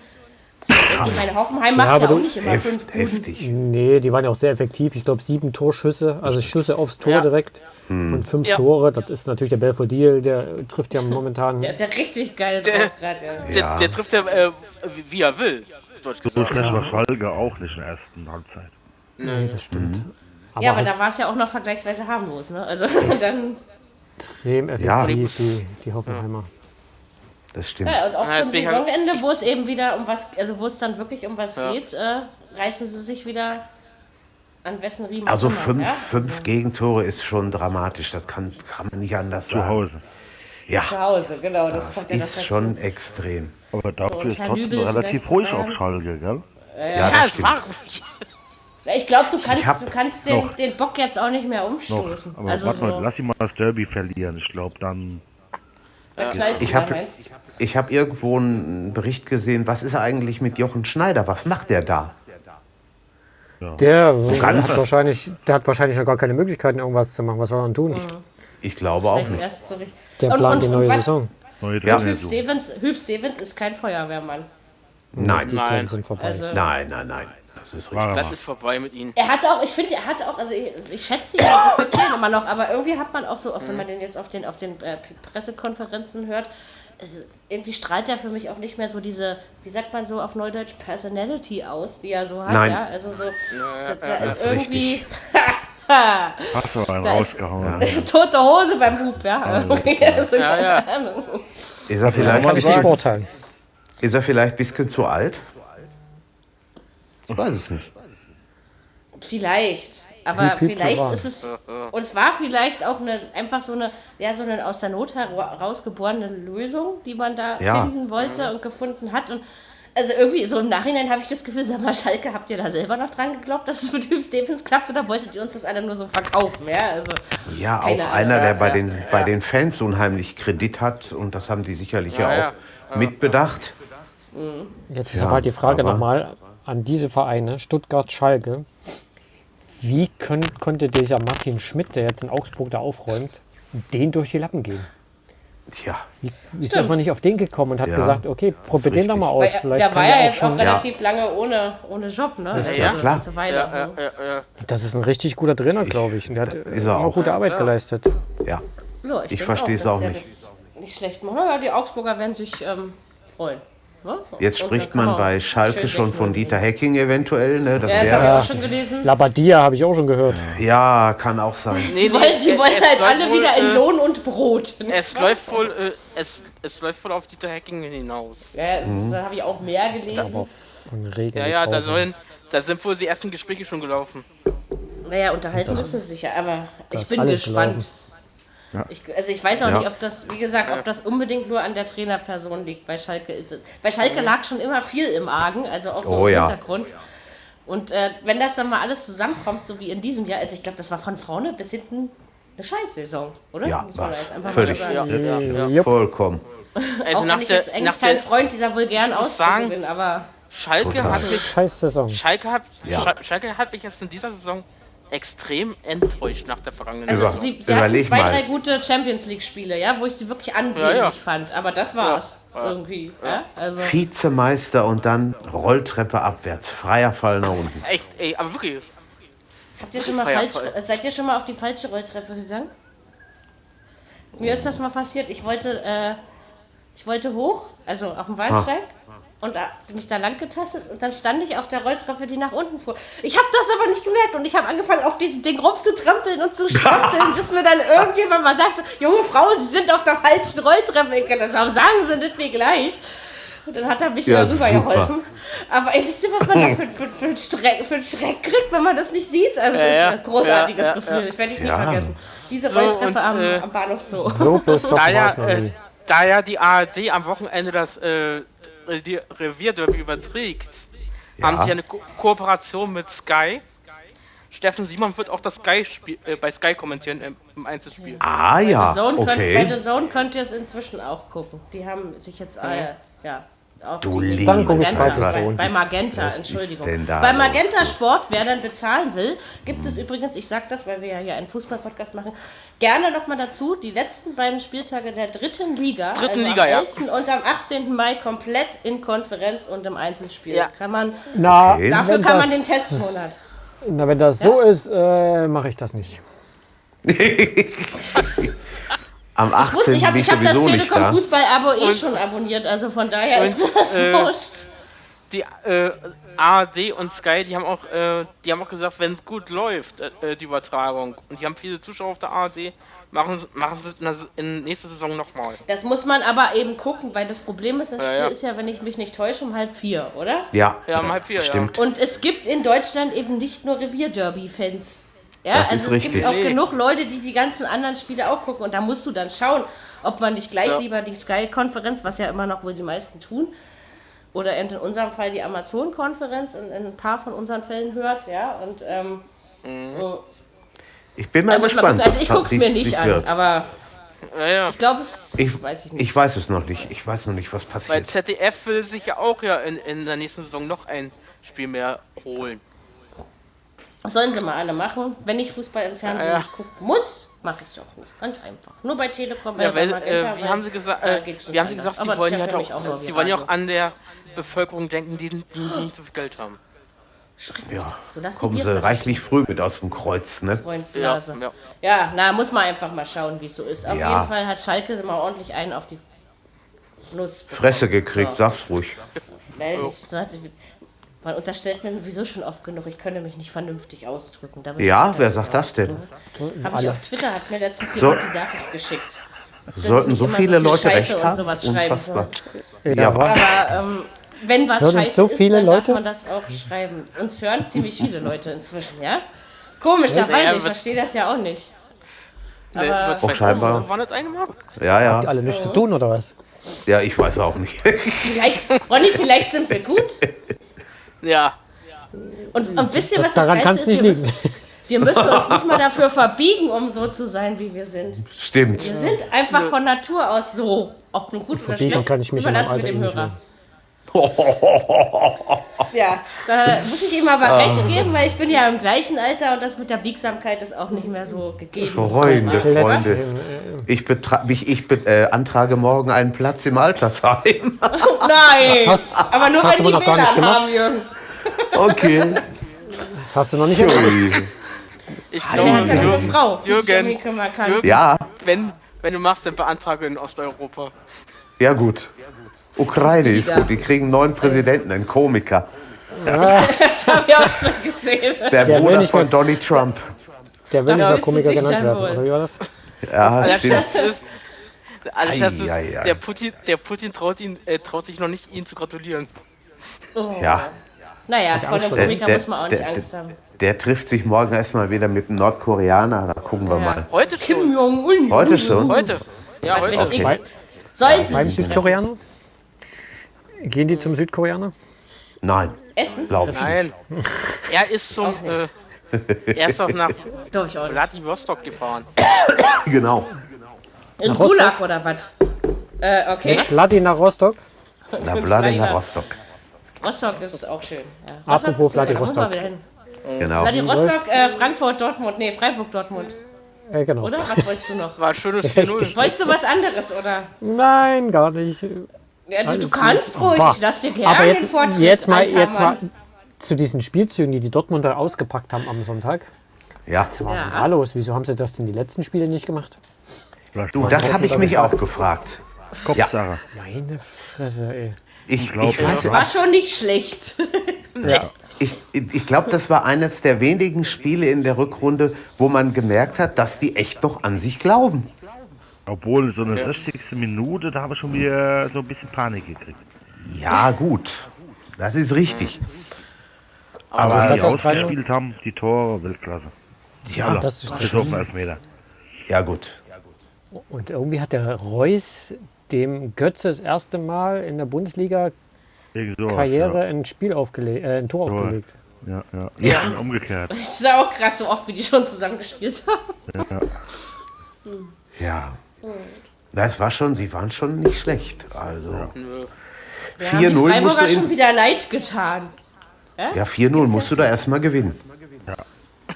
Ich meine, Hoffenheim macht aber ja, du- auch nicht immer Heft, fünf Buden. heftig. Nee, die waren ja auch sehr effektiv. Ich glaube, sieben Torschüsse, also Schüsse aufs Tor Ja. direkt. Hm. Und fünf Ja. Tore. Das ist natürlich der Belfodil, der trifft ja momentan. Der ist ja richtig geil Der- drauf gerade. Ja. Der, Ja. der trifft ja, äh, wie, wie er will. So schlecht war Schalke auch nicht in der ersten Halbzeit. Nee, das stimmt. Mhm. Aber, ja, aber halt da war es ja auch noch vergleichsweise harmlos. Ne? Also dann. extrem Ja. effektiv, die, die Hoffenheimer. Das stimmt. Ja, und auch Ja, zum Saisonende, wo es eben wieder um was, also wo es dann wirklich um was Ja. geht, äh, reißen sie sich wieder an wessen Riemen Also immer, fünf, ja? fünf Gegentore ist schon dramatisch. Das kann, kann man nicht anders Zu sagen. Hause. Ja, Zu Hause, genau, das, das kommt ja noch ist dazu. schon extrem. Aber dafür und ist trotzdem Nübel relativ ruhig zu auf. Schalke, gell? Ja, Ja, das stimmt. war. Ich glaube, du kannst, du kannst den, noch- den Bock jetzt auch nicht mehr Noch. umstoßen. Aber also warte mal, so, lass ihn mal das Derby verlieren. Ich glaube, dann. Da knallt's Ich hab- du? Ich habe irgendwo einen Bericht gesehen, was ist eigentlich mit Jochen Schneider? Was macht der da? Der, ganz- hat wahrscheinlich, der hat wahrscheinlich noch gar keine Möglichkeiten, irgendwas zu machen. Was soll er denn tun? Ich glaube auch nicht. erst so. Der plant und- die neue was- Saison. Neue Ja. Hüb. Stevens, Hüb Stevens ist kein Feuerwehrmann. Nein, Die Nein. Zeiten sind vorbei. Also, nein, nein, nein. Das ist richtig. Das ist vorbei mit ihnen. Er hat auch, ich finde, er hat auch, also ich, ich schätze ihn, respektiere ihn immer noch, aber irgendwie hat man auch so, auch wenn man den jetzt auf den, auf den äh, Pressekonferenzen hört, es ist, irgendwie strahlt er für mich auch nicht mehr so diese, wie sagt man so auf Neudeutsch, Personality aus, die er so hat. Nein. Ja, also so, da, da das ist irgendwie Hast du einen Da ist- rausgehauen. tote Hose beim Hub, ja. Irgendwie, also, Ja, keine ja. Ahnung. Ist er vielleicht, Kann ich nicht sagen. beurteilen. ist er vielleicht ein bisschen zu alt? Ich weiß es nicht. Vielleicht. Aber hüb, vielleicht ist es. Und es war vielleicht auch eine, einfach so eine, ja, so eine aus der Not herausgeborene Lösung, die man da Ja. finden wollte und gefunden hat. Und also irgendwie, so im Nachhinein habe ich das Gefühl, sag mal, Schalke, habt ihr da selber noch dran geglaubt, dass es mit Hüb Stevens klappt oder wolltet ihr uns das alle nur so verkaufen? Ja, also. Ja, auch einer, der bei, Ja, den, bei den Fans unheimlich Kredit hat. Und das haben die sicherlich ja, Ja, auch mitbedacht. Jetzt ist Ja, aber halt die Frage nochmal an diese Vereine, Stuttgart, Schalke. Wie könnt, konnte dieser Martin Schmidt, der jetzt in Augsburg da aufräumt, den durch die Lappen gehen? Tja, Wie, wie ist man nicht auf den gekommen und hat Ja, gesagt, okay, probier den doch mal aus. Weil, er- der war ja jetzt auch schon. relativ lange ohne, ohne Job, ne? Also ja, eine klar. Weile. Ja, ja, ja, ja. Das ist ein richtig guter Trainer, glaube ich. Und der hat Ist er immer auch. gute Arbeit Ja. geleistet. ja. Ja, Ich denke verstehe es auch nicht. Das nicht schlecht macht. Naja, die Augsburger werden sich ähm, freuen. Jetzt spricht man bei Schalke schon von. Dieter Hecking eventuell. Ne? Das Ja, das wäre, habe ich Ja. auch schon gelesen. Labadia habe ich auch schon gehört. ja, kann auch sein. Nee, Die wollen, die wollen es halt alle wohl, wieder in äh, Lohn und Brot. Es läuft wohl, äh, es, es läuft wohl auf Dieter Hacking hinaus. Ja, das Mhm. habe ich auch mehr gelesen. Ja, ja, da sollen, da sind wohl die ersten Gespräche schon gelaufen. Naja, unterhalten müssen sie sich ja, aber ich ist bin gespannt. gelaufen. Ich, also ich weiß auch Ja. nicht, ob das, wie gesagt, ob das unbedingt nur an der Trainerperson liegt bei Schalke. Bei Schalke lag schon immer viel im Argen, also auch so Oh im ja. Hintergrund. Und äh, wenn das dann mal alles zusammenkommt, so wie in diesem Jahr, also ich glaube, das war von vorne bis hinten eine Scheißsaison, oder? Ja, Muss man jetzt einfach Völlig. mal so sagen. Ja, ja, ja. Vollkommen. Also Auch nach wenn ich jetzt nach eigentlich kein Freund dieser vulgären Ich muss Ausdrücke sagen, bin, aber Schalke Total. hat mich, Scheiß Saison. Schalke hat, Ja. Scha- Schalke hat mich jetzt in dieser Saison extrem enttäuscht nach der vergangenen also Saison. Sie, sie hatten zwei, mal. drei gute Champions League-Spiele, ja, wo ich sie wirklich ansehnlich Ja, ja. fand, aber das war's Ja, irgendwie. Ja. Also, Vizemeister und dann Rolltreppe abwärts. Freier Fall nach unten. Echt, ey, aber wirklich. Habt ihr schon mal falsch, seid ihr schon mal auf die falsche Rolltreppe gegangen? Mir ist das mal passiert. Ich wollte, äh, ich wollte hoch, also auf dem Waldsteig und da, mich da lang getastet und dann stand ich auf der Rolltreppe, die nach unten fuhr. Ich habe das aber nicht gemerkt und ich habe angefangen, auf diesem Ding rumzutrampeln und zu strampeln, bis mir dann irgendjemand mal sagte, junge Frau, Sie sind auf der falschen Rolltreppe. Ich kann das auch sagen, Sie nicht mir gleich. Und dann hat er mich Ja, rübergeholfen. super. Aber ey, wisst ihr, was man da für, für, für, einen Schreck, für einen Schreck kriegt, wenn man das nicht sieht? Also, es Ja, ist ein großartiges Ja, ja, Gefühl. ja. Ich werde ich nie Ja. vergessen. Diese So, Rolltreppe und, am, äh, am Bahnhof Zoo. So besoffen Da war ja, äh, da ja die ARD am Wochenende das äh, die Revierderby überträgt, Ja. haben sie eine Ko Kooperation mit Sky. Steffen Simon wird auch das Sky -Spiel, äh, bei Sky kommentieren im, im Einzelspiel. Ah Bei ja, The Zone könnt, bei okay. The Zone könnt ihr es inzwischen auch gucken. Die haben sich jetzt, äh, ja, auf Du die Magenta, bei The bei, Magenta, Was Entschuldigung. bei los, Magenta du? Sport, wer dann bezahlen will, gibt es übrigens, ich sag das, weil wir ja hier einen Fußball-Podcast machen, gerne nochmal dazu, die letzten beiden Spieltage der dritten Liga, Dritten also Liga, am ja. 11. und am 18. Mai komplett in Konferenz und im Einzelspiel. Ja. Kann man, Na, Okay. dafür wenn kann man den Testmonat. Na, wenn das so ist, äh, mache ich das nicht. Am Ich wusste, 18. ich habe ich ich hab das sowieso nicht Telekom da. Fußball-Abo eh Und- schon abonniert, also von daher ist mir und, das äh, wurscht. Die äh, ARD und Sky, die haben auch, äh, die haben auch gesagt, wenn es gut läuft, äh, die Übertragung, und die haben viele Zuschauer auf der ARD, machen, machen sie in, der, in nächster Saison nochmal. Das muss man aber eben gucken, weil das Problem ist, das Ja, Spiel ja. ist ja, wenn ich mich nicht täusche, um halb vier, oder? Ja, Ja, um halb vier, ja. stimmt. Und es gibt in Deutschland eben nicht nur Revierderby-Fans. Ja, Das ist also es gibt richtig. auch Nee. genug Leute, die die ganzen anderen Spiele auch gucken. Und da musst du dann schauen, ob man nicht gleich Ja. lieber die Sky-Konferenz, was ja immer noch wohl die meisten tun, oder in unserem Fall die Amazon-Konferenz in, in ein paar von unseren Fällen hört. Ja, und ähm, Ich bin mal gespannt. Also ich gucke es mir nicht an, wird. aber Ja, ja. ich glaube, es Ich, weiß ich nicht. ich weiß es noch nicht. Ich weiß noch nicht, was Weil passiert. ZDF will sich ja auch ja in, in der nächsten Saison noch ein Spiel mehr holen. Das sollen sie mal alle machen. Wenn ich Fußball im Fernsehen Ja, ja. nicht gucken muss, mache ich es auch nicht. Ganz einfach. Nur bei Telekom, Ja, äh, bei weil, Magenta, äh, wie haben sie gesagt, da äh, wie haben sie gesagt, sie Aber wollen ja halt auch, wie sie wollen ja auch an der Bevölkerung denken, die, die, die nicht so viel Geld haben. Schreck mich Ja, doch. So, kommen Bier sie reichlich früh mit aus dem Kreuz, ne? Ja, ja. Ja, na, muss man einfach mal schauen, wie es so ist. Auf Ja. jeden Fall hat Schalke mal ordentlich einen auf die Nuss. bekommen. Fresse gekriegt, So. sag's ruhig. Hatte, man unterstellt mir sowieso schon oft genug, ich könnte mich nicht vernünftig ausdrücken. Ja, wer sagt das denn? Habe ich auf Twitter, hat mir letztens So- jemand die Nachricht geschickt. Sollten so viele viel Leute Scheiße recht und haben? sowas schreiben Unfassbar. Ja, Ja, was? Aber ähm, wenn was Hören scheiße so ist, viele dann Leute? darf man das auch schreiben. Uns hören ziemlich viele Leute inzwischen, ja? Komischerweise, Ja, ich verstehe das ja auch nicht. Aber- was Auch weiß scheinbar. das? War das eine Mal? Ja, ja. Alle nichts zu tun oder was? Ja, ich weiß auch nicht. Vielleicht, Ronny, vielleicht sind wir gut. Ja. Und, und wisst ihr, was das Daran kann Geilste ist? nicht Wir müssen, wir müssen uns nicht mal dafür verbiegen, um so zu sein, wie wir sind. Stimmt. Wir sind einfach von Natur aus so. Ob nun gut oder Verbiegen schlecht, kann ich mich überlassen wir dem eh nicht Hörer. mehr. Ja, da muss ich ihm aber recht geben, weil ich bin ja im gleichen Alter und das mit der Biegsamkeit ist auch nicht mehr so gegeben. Freunde, So, Freunde. Ich, mich, ich be äh, antrage morgen einen Platz im Altersheim. Nein! hast- aber nur das hast wenn du die aber noch gar nicht WLAN gemacht. haben, Jürgen. Okay. Das hast du noch nicht gemacht. Ich Der hat ja glaube, eine Jürgen, Frau, die sich um Jürgen, ihn kümmern kann. Jürgen. Ja, wenn, wenn du machst, dann beantrage in Osteuropa. ja gut. Ukraine ist gut. Die kriegen einen neuen Präsidenten, einen Komiker. Das habe ich auch schon gesehen. Der, Der Bruder nicht von Donny Trump. Der will nicht mehr Komiker genannt werden. Oder wie war das? Ja, Das stimmt. Ist, alles Schlimmste ist, Ei, ei, ei. der Putin, der Putin traut, ihn, äh, traut sich noch nicht, ihn zu gratulieren. Ja, Naja, vor dem dem. Komiker Der- muss man auch nicht der- Angst haben. der trifft sich morgen erstmal wieder mit einem Nordkoreaner. Da gucken wir Ja. mal. Heute Kim schon. Jong-un. Heute schon? Heute. Ja, heute. Okay. Sollen sie Beim sich treffen? Südkoreaner? Gehen die zum Südkoreaner? Nein, Essen? glaube ich. Nein. Er ist zum. Äh, er ist doch nach nicht. Vladivostok gefahren. Genau. In? Gulag oder was? Äh, okay. Vladi nach Rostock? Na, Vladimir Schneider. Rostock. Rostock ist auch schön. Ja. Apropos Vladivostok. Genau. Vladivostok, äh, Frankfurt, Dortmund. Nee, Freiburg, Dortmund. Äh, genau. Oder? Was wolltest du noch? War ein schönes 4-0. Wolltest du was anderes, oder? Nein, gar nicht. Ja, du, kannst gut. ruhig. Ich lass dir gerne Aber den jetzt, Vortritt jetzt, mal, jetzt mal zu diesen Spielzügen, die die Dortmunder ausgepackt haben am Sonntag. Ja. Was war Ja. denn da los? Wieso haben sie das denn die letzten Spiele nicht gemacht? Vielleicht Du, das habe ich mich auch gefragt. Kopfsache. Meine Fresse, ey. Ich, glaub, ich weiß, ja. War schon nicht schlecht. Ja. ich, ich glaube, das war eines der wenigen Spiele in der Rückrunde, wo man gemerkt hat, dass die echt noch an sich glauben. Obwohl, so eine 60. Minute, da habe ich schon wieder so ein bisschen Panik gekriegt. Ja, gut. Das ist richtig. Aber Also, die das ausgespielt haben, die Tore, Weltklasse. ja, Das ist Bis auf Elfmeter. ja gut. Und irgendwie hat der Reus dem Götze das erste Mal in der Bundesliga Irgend sowas, Karriere ja. ein Spiel aufgelegt, äh, ein Tor Tor. aufgelegt. Ja, ja. Ja. Und Umgekehrt. Das ist auch krass, so oft wie die schon zusammen gespielt haben. Ja. Das war schon, sie waren schon nicht schlecht. Also Nö. Wir haben die 4-0 musst Freiburger du schon wieder leid getan. ja, 4-0 musst du da erstmal gewinnen.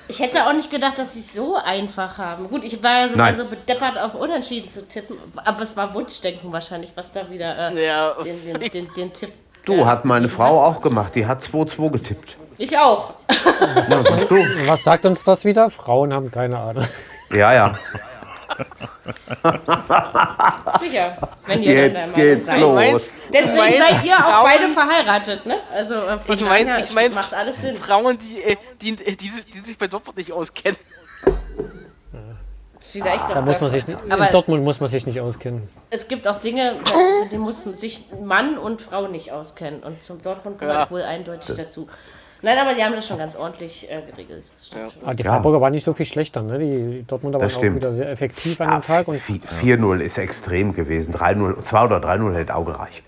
Ich hätte auch nicht gedacht, dass sie es so einfach haben. Gut, ich war ja so, Nein. so bedeppert auf Unentschieden zu tippen, aber es war Wunschdenken wahrscheinlich, was da wieder äh, Ja, den, den, den, den Tipp. Du, äh, hat meine Frau hat. auch gemacht. Die hat 2-2 getippt. Ich auch. Ja, siehst du? Was sagt uns das wieder? Frauen haben keine Ahnung. Ja, ja. Sicher. Wenn ihr Jetzt geht's seid. los. Deswegen seid ihr auch Frauen- beide verheiratet, ne? Also äh, von Ich meine, daher, ich es mein, macht alles Sinn. Frauen, die, äh, die, äh, die, sich- die sich bei Dortmund nicht auskennen. Vielleicht Da auch muss man sich, Aber in Dortmund muss man sich nicht auskennen. es gibt auch Dinge, mit denen muss sich Mann und Frau nicht auskennen. Und zum Dortmund gehört Ja. wohl eindeutig dazu. Nein, aber die haben das schon ganz ordentlich äh, geregelt. Das stimmt schon. Aber Ah, die Ja. Freiburger waren nicht so viel schlechter. Ne? Die Dortmunder waren Das auch stimmt. wieder sehr effektiv an Ja, dem Tag. Und 4-0 ist extrem gewesen. 3-0, 2 oder 3-0 hätte auch gereicht.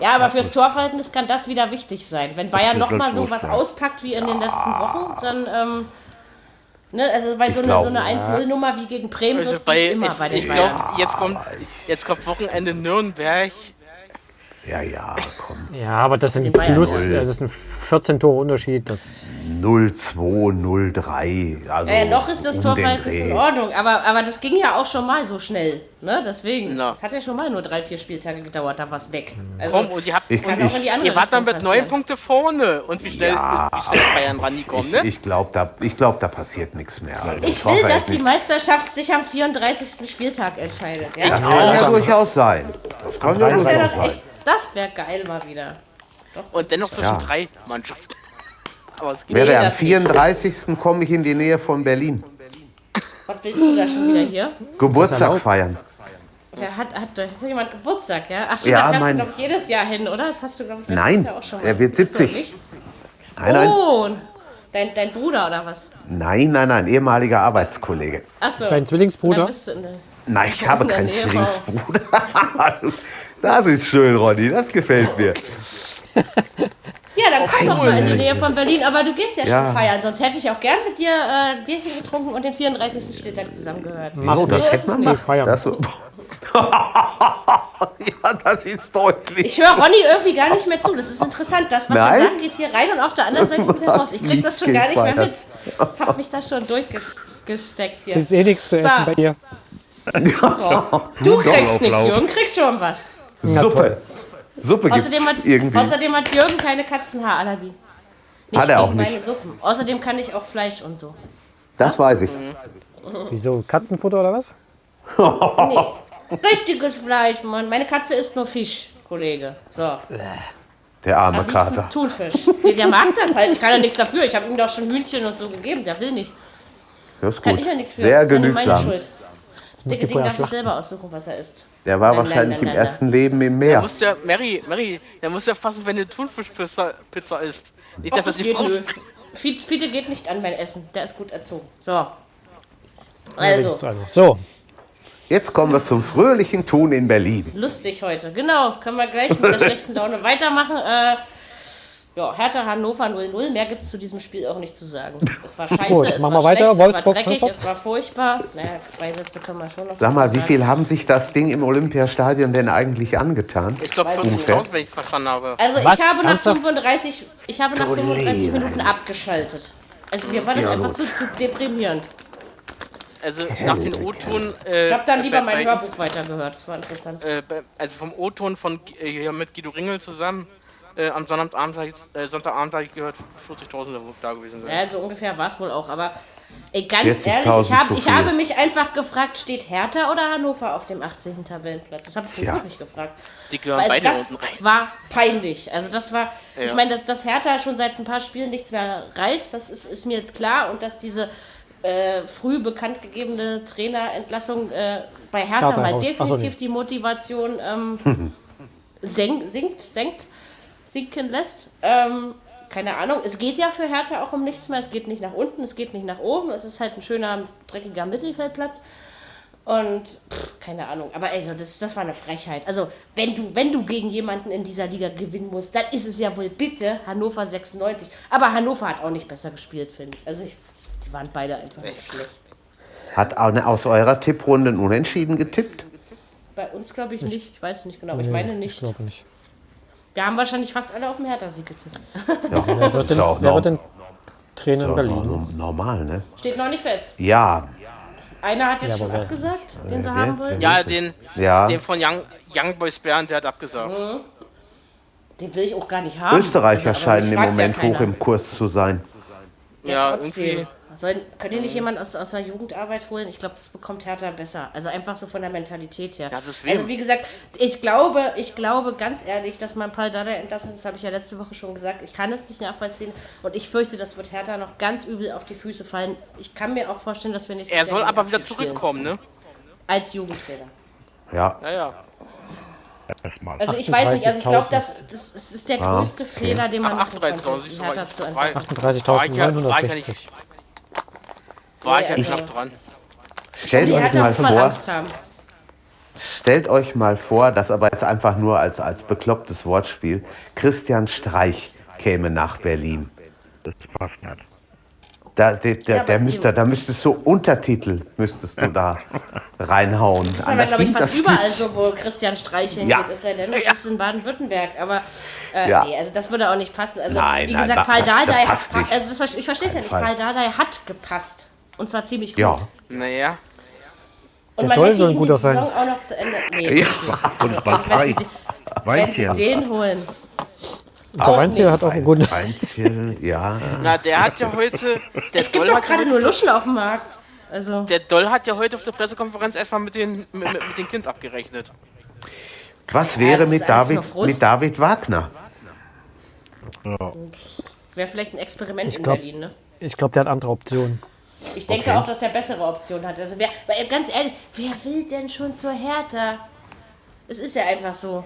Ja, aber fürs Torverhältnis kann das wieder wichtig sein. Wenn Bayern nochmal so was sein. auspackt wie in den letzten Wochen, dann, ähm, ne, also bei so, eine, so eine 1-0-Nummer wie gegen Bremen Also wird es immer ich, bei den ich Bayern. glaube, jetzt kommt, jetzt kommt Wochenende Nürnberg. Ja, ja, komm. ja, aber das sind plus, äh, das sind 14 Tore Unterschied. Das, 0-2, 0-3. Also Äh, noch ist das um Torverhältnis in. Ordnung, aber, aber das ging ja auch schon mal so schnell. Ne? Deswegen, Na. es hat ja schon mal nur drei, vier Spieltage gedauert, da war es weg. Also, Komm, und ihr habt, Ich, kann auch in die ich, ihr wart dann mit neun. Punkte vorne. Und wie schnell, Ja, wie schnell ist Bayern rangekommen, ich, ne? ich glaube, da, ich glaub, da passiert nichts mehr. Also, Ich will, dass die Meisterschaft sich am 34. Spieltag entscheidet. Ja? Das kann ja durchaus sein. Das kann ja Das durchaus sein. Das wäre geil mal wieder. Und dennoch zwischen Ja. drei Mannschaften. Aber es geht Wäre Nee, am das nicht. 34. komme ich in die Nähe von Berlin. Was willst du da schon wieder hier? Geburtstag feiern. Ja, hat, hat, hat jemand Geburtstag, ja? Achso, Ja, da fährst mein- du, glaube jedes Jahr hin, oder? Das hast du, glaube ich, Nein, Jahr auch schon mal. er wird 70. Achso, nicht? Nein, nein, Oh, dein, dein Bruder oder was? nein, nein, nein, ehemaliger Arbeitskollege. Achso. dein dann Zwillingsbruder? bist du in der, Nein, ich habe keinen Zwillingsbruder. Das ist schön, Ronny, das gefällt mir. Ja, dann komm doch mal in die Nähe von Berlin, aber du gehst ja, Ja. schon feiern, sonst hätte ich auch gern mit dir äh, ein Bierchen getrunken und den 34. Spieltag zusammengehört. Machst Oh, du das ist hätte man nicht. machen. Feiern. Das so. ja, das ist deutlich. Ich höre Ronny irgendwie gar nicht mehr zu. Das ist interessant. Das, was Nein. er sagt, geht hier rein und auf der anderen Seite wieder raus. Ich krieg das schon gar nicht mehr mit. Hab mich da schon durchgesteckt hier. Gibt eh nichts zu essen So. bei dir? Du kriegst nichts. Jürgen kriegt schon was. Suppe. Suppe gibt Außerdem hat, es irgendwie. außerdem hat Jürgen keine Katzenhaarallergie. Nicht Hat er auch gegen nicht. meine Suppen. Außerdem kann ich auch Fleisch und so. Das weiß ich. Wieso? Katzenfutter oder was? Nee. Richtiges Fleisch, Mann. Meine Katze isst nur Fisch, Kollege. So. Der arme Kater. Thunfisch. Der, der mag das halt. Ich kann ja nichts dafür. Ich habe ihm doch schon Hühnchen und so gegeben. Der will nicht. Das ist Kann gut. ich ja nichts für. Sehr Das ist ja nur meine genügsam. Schuld. Das die dicke Ding vorher darf sich schlachten. selber aussuchen, was er isst. Der war Nein, nein, wahrscheinlich nein, im nein, ersten Leben im Meer. musst ja, Mary, Mary, der muss ja fassen, wenn du Thunfischpizza Pizza isst. Nicht, dass Och, das das nicht geht. Fiete Fiete geht nicht an mein Essen. Der ist gut erzogen. So. Ja, Also, einer. So, Jetzt kommen wir zum fröhlichen Tun in Berlin. lustig heute. Genau, können wir gleich mit der schlechten Laune weitermachen. Äh, ja, Hertha Hannover 0-0. Mehr gibt es zu diesem Spiel auch nicht zu sagen. Es war scheiße, Gut, es machen war wir weiter. schlecht, es war Wolfsburg, dreckig, Frankfurt. es war furchtbar. Naja, zwei Sätze können wir schon noch Sag mal, wie viel haben sich das Ding im Olympiastadion denn eigentlich angetan? Ich glaube Weiß ich 50.000, wenn ich es verstanden habe. Also Was? ich habe nach Ernsthaft? 35, ich habe nach Du 35 Leben. Minuten abgeschaltet. Also mir war das Ja, einfach zu, zu deprimierend. Also nach den O-Ton. Äh, Ich habe dann lieber bei- mein Hörbuch weitergehört. Das war interessant. Äh, also vom O-Ton von äh, hier mit Guido Ringel zusammen. Äh, am Sonnabend, hab ich, äh, Sonntagabend habe ich gehört, 40.000 da gewesen sind. Ja, so ungefähr war es wohl auch. Aber ey, ganz 40.000 ehrlich, ich, hab, ich habe mich einfach gefragt, steht Hertha oder Hannover auf dem 18. Tabellenplatz? Das habe ich mich Ja. wirklich gefragt. Die gehören Weil beide das unten rein. war peinlich. Also das war, ich Ja. meine, dass, dass Hertha schon seit ein paar Spielen nichts mehr reißt, das ist, ist mir klar. Und dass diese äh, früh bekannt gegebene Trainerentlassung äh, bei Hertha mal. Ach so, definitiv nee. die Motivation ähm, senk, sinkt, senkt, sinken lässt. Ähm, keine Ahnung. Es geht ja für Hertha auch um nichts mehr. Es geht nicht nach unten, es geht nicht nach oben. Es ist halt ein schöner, dreckiger Mittelfeldplatz. Und pff, keine Ahnung, aber also das, das war eine Frechheit. Also wenn du, wenn du gegen jemanden in dieser Liga gewinnen musst, dann ist es ja wohl bitte Hannover 96. Aber Hannover hat auch nicht besser gespielt, finde ich. Also ich, die waren beide einfach nicht schlecht. Hat eine aus eurer Tipprunde ein Unentschieden getippt? Bei uns glaube ich nicht, ich weiß nicht genau, aber ich meine Ich nicht. glaube nicht. Wir haben wahrscheinlich fast alle auf dem Hertha-Sieg getippt. Ja, Wer wird denn, wer wird denn Trainer in Berlin? norm- normal, ne? Steht noch nicht fest. Ja, Einer hat jetzt Ja, schon wer- abgesagt, den sie haben wollen. Ja, den, ja. den von Young, Young Boys Bern, der hat abgesagt. Den will ich auch gar nicht haben. Österreicher Also, scheinen im fragt ja Moment hoch im Kurs zu sein. Ja, Ja, trotzdem. irgendwie. Sollen, könnt ihr nicht jemand aus, aus der Jugendarbeit holen? Ich glaube, das bekommt Hertha besser. Also einfach so von der Mentalität her. Ja, deswegen. also wie gesagt, ich glaube, ich glaube ganz ehrlich, dass man Paul Dada entlassen, das habe ich ja letzte Woche schon gesagt, ich kann es nicht nachvollziehen und ich fürchte, das wird Hertha noch ganz übel auf die Füße fallen. Ich kann mir auch vorstellen, dass wir nächstes Er soll aber wieder spielen. zurückkommen, ne? Als Jugendtrainer. Ja, Ja, ja. Erstmal. Also ich weiß nicht, also ich glaube, 38.000. das, das, das ist der größte Fehler, den man machen 38.000, konnte, ich die so Hertha zu entlassen. war ich ja- war ich ja 38.960. War ich ja knapp also- dran. stellt euch mal vor, stellt euch mal vor, das aber jetzt einfach nur als, als beklopptes Wortspiel, Christian Streich käme nach Berlin. Das passt nicht. Da, der, der, Ja, der müsste, da müsstest du Untertitel müsstest du da reinhauen. Das ist aber, glaube ich, fast überall so, wo Christian Streich hingeht. Ja. Ist ja denn, das ist in Baden-Württemberg. Aber äh, Ja. nee, also das würde auch nicht passen. Also, Nein, wie nein, gesagt, das- Paul das Dardai hat, also das, ver- ich verstehe es ja nicht. Fall. Paul Dardai hat gepasst. Und zwar ziemlich gut. Ja. Naja. Und Der man Doll hätte soll ein ihn die. Saison auch noch zu Ende. Nee, Ja. Und es bald wenn, sie, wenn sie den holen. Der Weinziel hat auch einen guten. Einzel, ja. Na, der hat ja heute. Der Es gibt Doll doch ja gerade nur Luschen auf dem Markt. Also, Der Doll hat ja heute auf der Pressekonferenz erstmal mit, den, mit, mit, mit dem Kind abgerechnet. Was wäre ist mit David, mit David Wagner? wäre vielleicht ein Experiment in glaub- Berlin, ne? Ich glaube, der hat andere Optionen. Ich denke Okay. auch, dass er bessere Optionen hat. Also wer, weil ganz ehrlich, wer will denn schon zur Hertha? Es ist ja einfach so.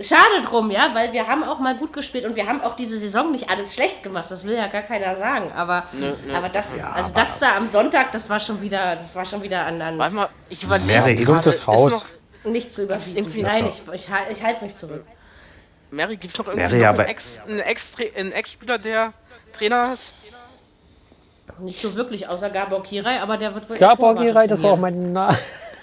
Schade drum, ja, weil wir haben auch mal gut gespielt und wir haben auch diese Saison nicht alles schlecht gemacht. Das will ja gar keiner sagen. Aber, aber das, also das da am Sonntag, das war schon wieder, das war schon wieder an, an Warte mal, ich überlege. Gerade, raus? noch- nicht zu überbieten. Nein, ich, ich, ich halte mich zurück. Mary, gibt es noch irgendwie Mary, noch aber- einen Ex- einen Ex- einen Ex-Spieler, der Trainer ist? Nicht so wirklich, außer Gabor Kirai, aber der wird wohl Gabor Giray, das war auch trainieren. mein, Na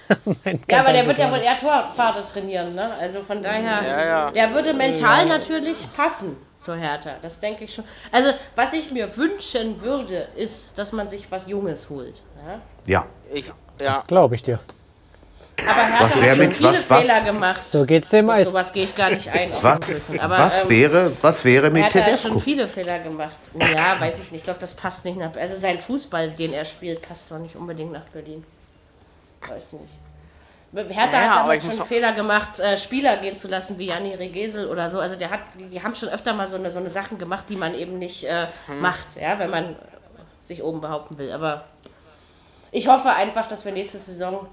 mein Ja, aber der wird ja wohl eher Torwarte trainieren, ne? Also von daher, Ja, ja. der würde mental natürlich passen zur Hertha. Das denke ich schon. Also, was ich mir wünschen würde, ist, dass man sich was Junges holt. Ja? Ja. Ich, ja. Glaube ich dir. Aber Hertha Was hat schon mit- viele was- was- Fehler gemacht. So geht's dem so, meist. sowas gehe ich gar nicht ein. Was. Aber, was, ähm, wäre, was wäre mit Hertha hat schon Tedesco? viele Fehler gemacht. Ja, weiß ich nicht. Ich glaube, das passt nicht nach. Also sein Fußball, den er spielt, passt doch nicht unbedingt nach Berlin. Weiß nicht. Hertha Ja, hat aber schon Fehler gemacht, äh, Spieler gehen zu lassen, wie Janni Regesel oder so. Also der hat, die, die haben schon öfter mal so eine, so eine Sachen gemacht, die man eben nicht äh, Hm. macht, ja, wenn man sich oben behaupten will. Aber ich hoffe einfach, dass wir nächste Saison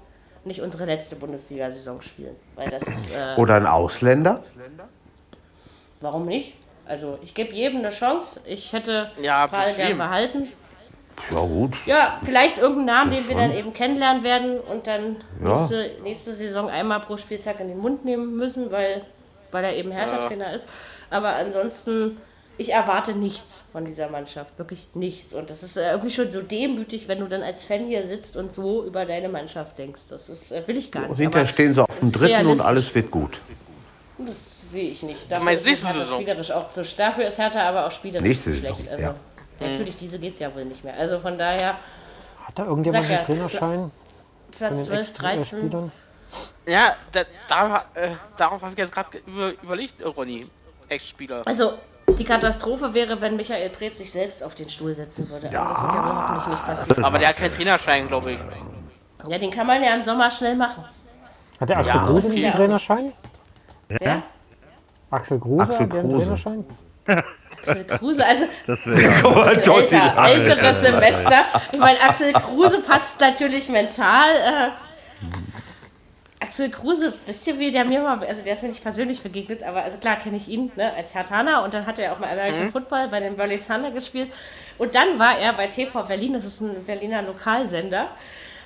nicht unsere letzte Bundesliga-Saison spielen. Weil das ist. Äh, Oder ein Ausländer? Warum nicht? Also ich gebe jedem eine Chance. Ich hätte Ja, Paul gern bestimmt. behalten. Ja, gut. Ja, vielleicht irgendeinen Namen, den wir dann eben kennenlernen werden und dann Ja. nächste, nächste Saison einmal pro Spieltag in den Mund nehmen müssen, weil, weil er eben Hertha-Trainer ist. Aber ansonsten, ich erwarte nichts von dieser Mannschaft. Wirklich nichts. Und das ist äh, irgendwie schon so demütig, wenn du dann als Fan hier sitzt und so über deine Mannschaft denkst. Das ist, äh, will ich gar nicht. Hinterher Aber stehen sie auf dem dritten und alles wird gut. Das sehe ich nicht. Dafür ist Hertha spielerisch auch zu. Dafür ist Hertha aber auch spielerisch Nächste zu Saison, schlecht. Also, ja. Natürlich, diese geht es ja wohl nicht mehr. Also von daher, Hat da irgendjemand ja, einen Trainerschein Platz von den 12, Ex- 13. Spielern? Ja, da, da, äh, darauf habe ich jetzt gerade über, überlegt, äh, Ronny. Ex-Spieler. Also, die Katastrophe wäre, wenn Michael Preetz sich selbst auf den Stuhl setzen würde. Aber das wird ja wohl hoffentlich nicht passieren. Aber der hat keinen Trainerschein, glaube ich. Ja, den kann man ja im Sommer schnell machen. Hat der Axel Ja, Kruse einen ja- Trainerschein? Ja? Axel Kruse Axel hat der einen Kruse. Trainerschein? Axel Kruse, also Das wäre ja. älter, älteres Semester. Ich meine, Axel Kruse passt natürlich mental. Axel Kruse, wisst ihr, wie der mir mal, also der ist mir nicht persönlich begegnet, aber also klar kenne ich ihn ne, als Hertaner und dann hat er auch mal American Football bei den Berlin Thunder gespielt und dann war er bei TV Berlin, das ist ein Berliner Lokalsender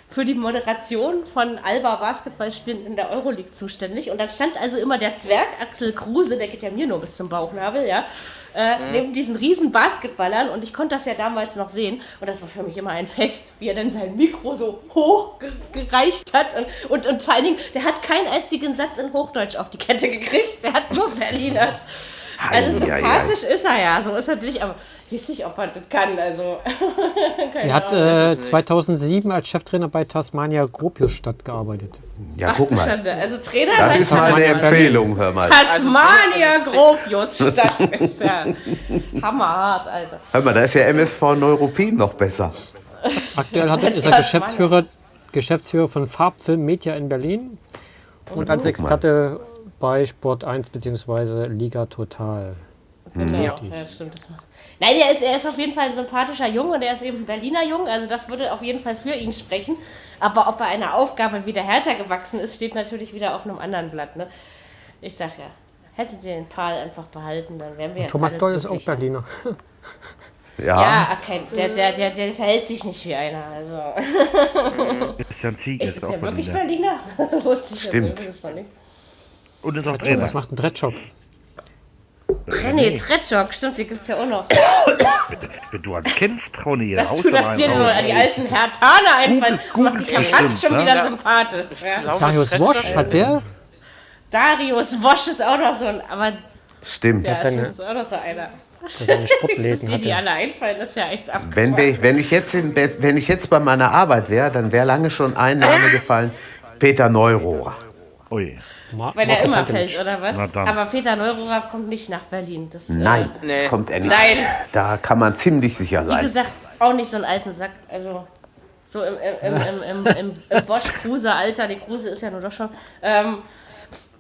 für die Moderation von Alba Basketballspielen in der Euroleague zuständig. Und dann stand also immer der Zwerg Axel Kruse, der geht ja mir nur bis zum Bauchnabel, ja, äh, Mhm. neben diesen riesen Basketballern. Und ich konnte das ja damals noch sehen. Und das war für mich immer ein Fest, wie er dann sein Mikro so hoch ge gereicht hat. Und, und, und vor allen Dingen, der hat keinen einzigen Satz in Hochdeutsch auf die Kette gekriegt. Der hat nur Berlinert. Also sympathisch ist er ja, so ist er nicht, aber weiß nicht, ob er das kann. Also, Er hat äh, nicht. 2007 als Cheftrainer bei Tasmania Gropiusstadt gearbeitet. Ja, Ach guck mal. Schande. Also Trainer Das ist mal eine Tasmania Empfehlung, hör mal. Tasmania Gropiusstadt ist ja hammerhart, Alter. Hör mal, da ist ja MSV Neuruppin noch besser. Aktuell hat, ist er. Geschäftsführer, Geschäftsführer von Farbfilm Media in Berlin und als Experte bei Sport 1 bzw. Liga Total. Genau, ja, stimmt. Das macht. Nein, er ist, er ist auf jeden Fall ein sympathischer Junge und er ist eben ein Berliner Jung, also das würde auf jeden Fall für ihn sprechen. Aber ob er einer Aufgabe wieder härter gewachsen ist, steht natürlich wieder auf einem anderen Blatt. Ne? Ich sag ja, hättet ihr den Paul einfach behalten, dann wären wir jetzt Thomas Doll ist auch. Berliner. Ja, Ja, okay, der, der, der, der verhält sich nicht wie einer. Also, Christian Ziege echt, ist ist auch der wirklich Berliner. Berliner? Wusste ich Stimmt. übrigens noch nicht. Und ist auch Trainer. Was macht ein Dreadshop? René Tretschok, stimmt, die gibt's ja auch noch. Wenn du ans kennst, Trauni, Dass du du das dir so an die alten Hertaner einfallen, das macht dich ja fast schon wieder ja. sympathisch. Darius Wosch hat der? Darius Wosch ist auch noch so ein, aber stimmt. ja, seine- stimmt, ist auch noch so einer. seine Sportläden die, die alle einfallen, das ist ja echt abgefahren. Wenn, wir, wenn, ich jetzt in, wenn ich jetzt bei meiner Arbeit wäre, dann wäre lange schon ein Name gefallen. Peter Neurohrer. Ui. Ma- Weil der Marco immer fällt, oder was? Aber Peter Neururer kommt nicht nach Berlin. Das, Nein, Nee. kommt er nicht. Nein. Da kann man ziemlich sicher Äh, wie sein. gesagt, auch nicht so einen alten Sack. Also so im, im, im, im, im, im, im Wosch-Kruse-Alter, die Kruse ist ja nur doch schon. Ähm,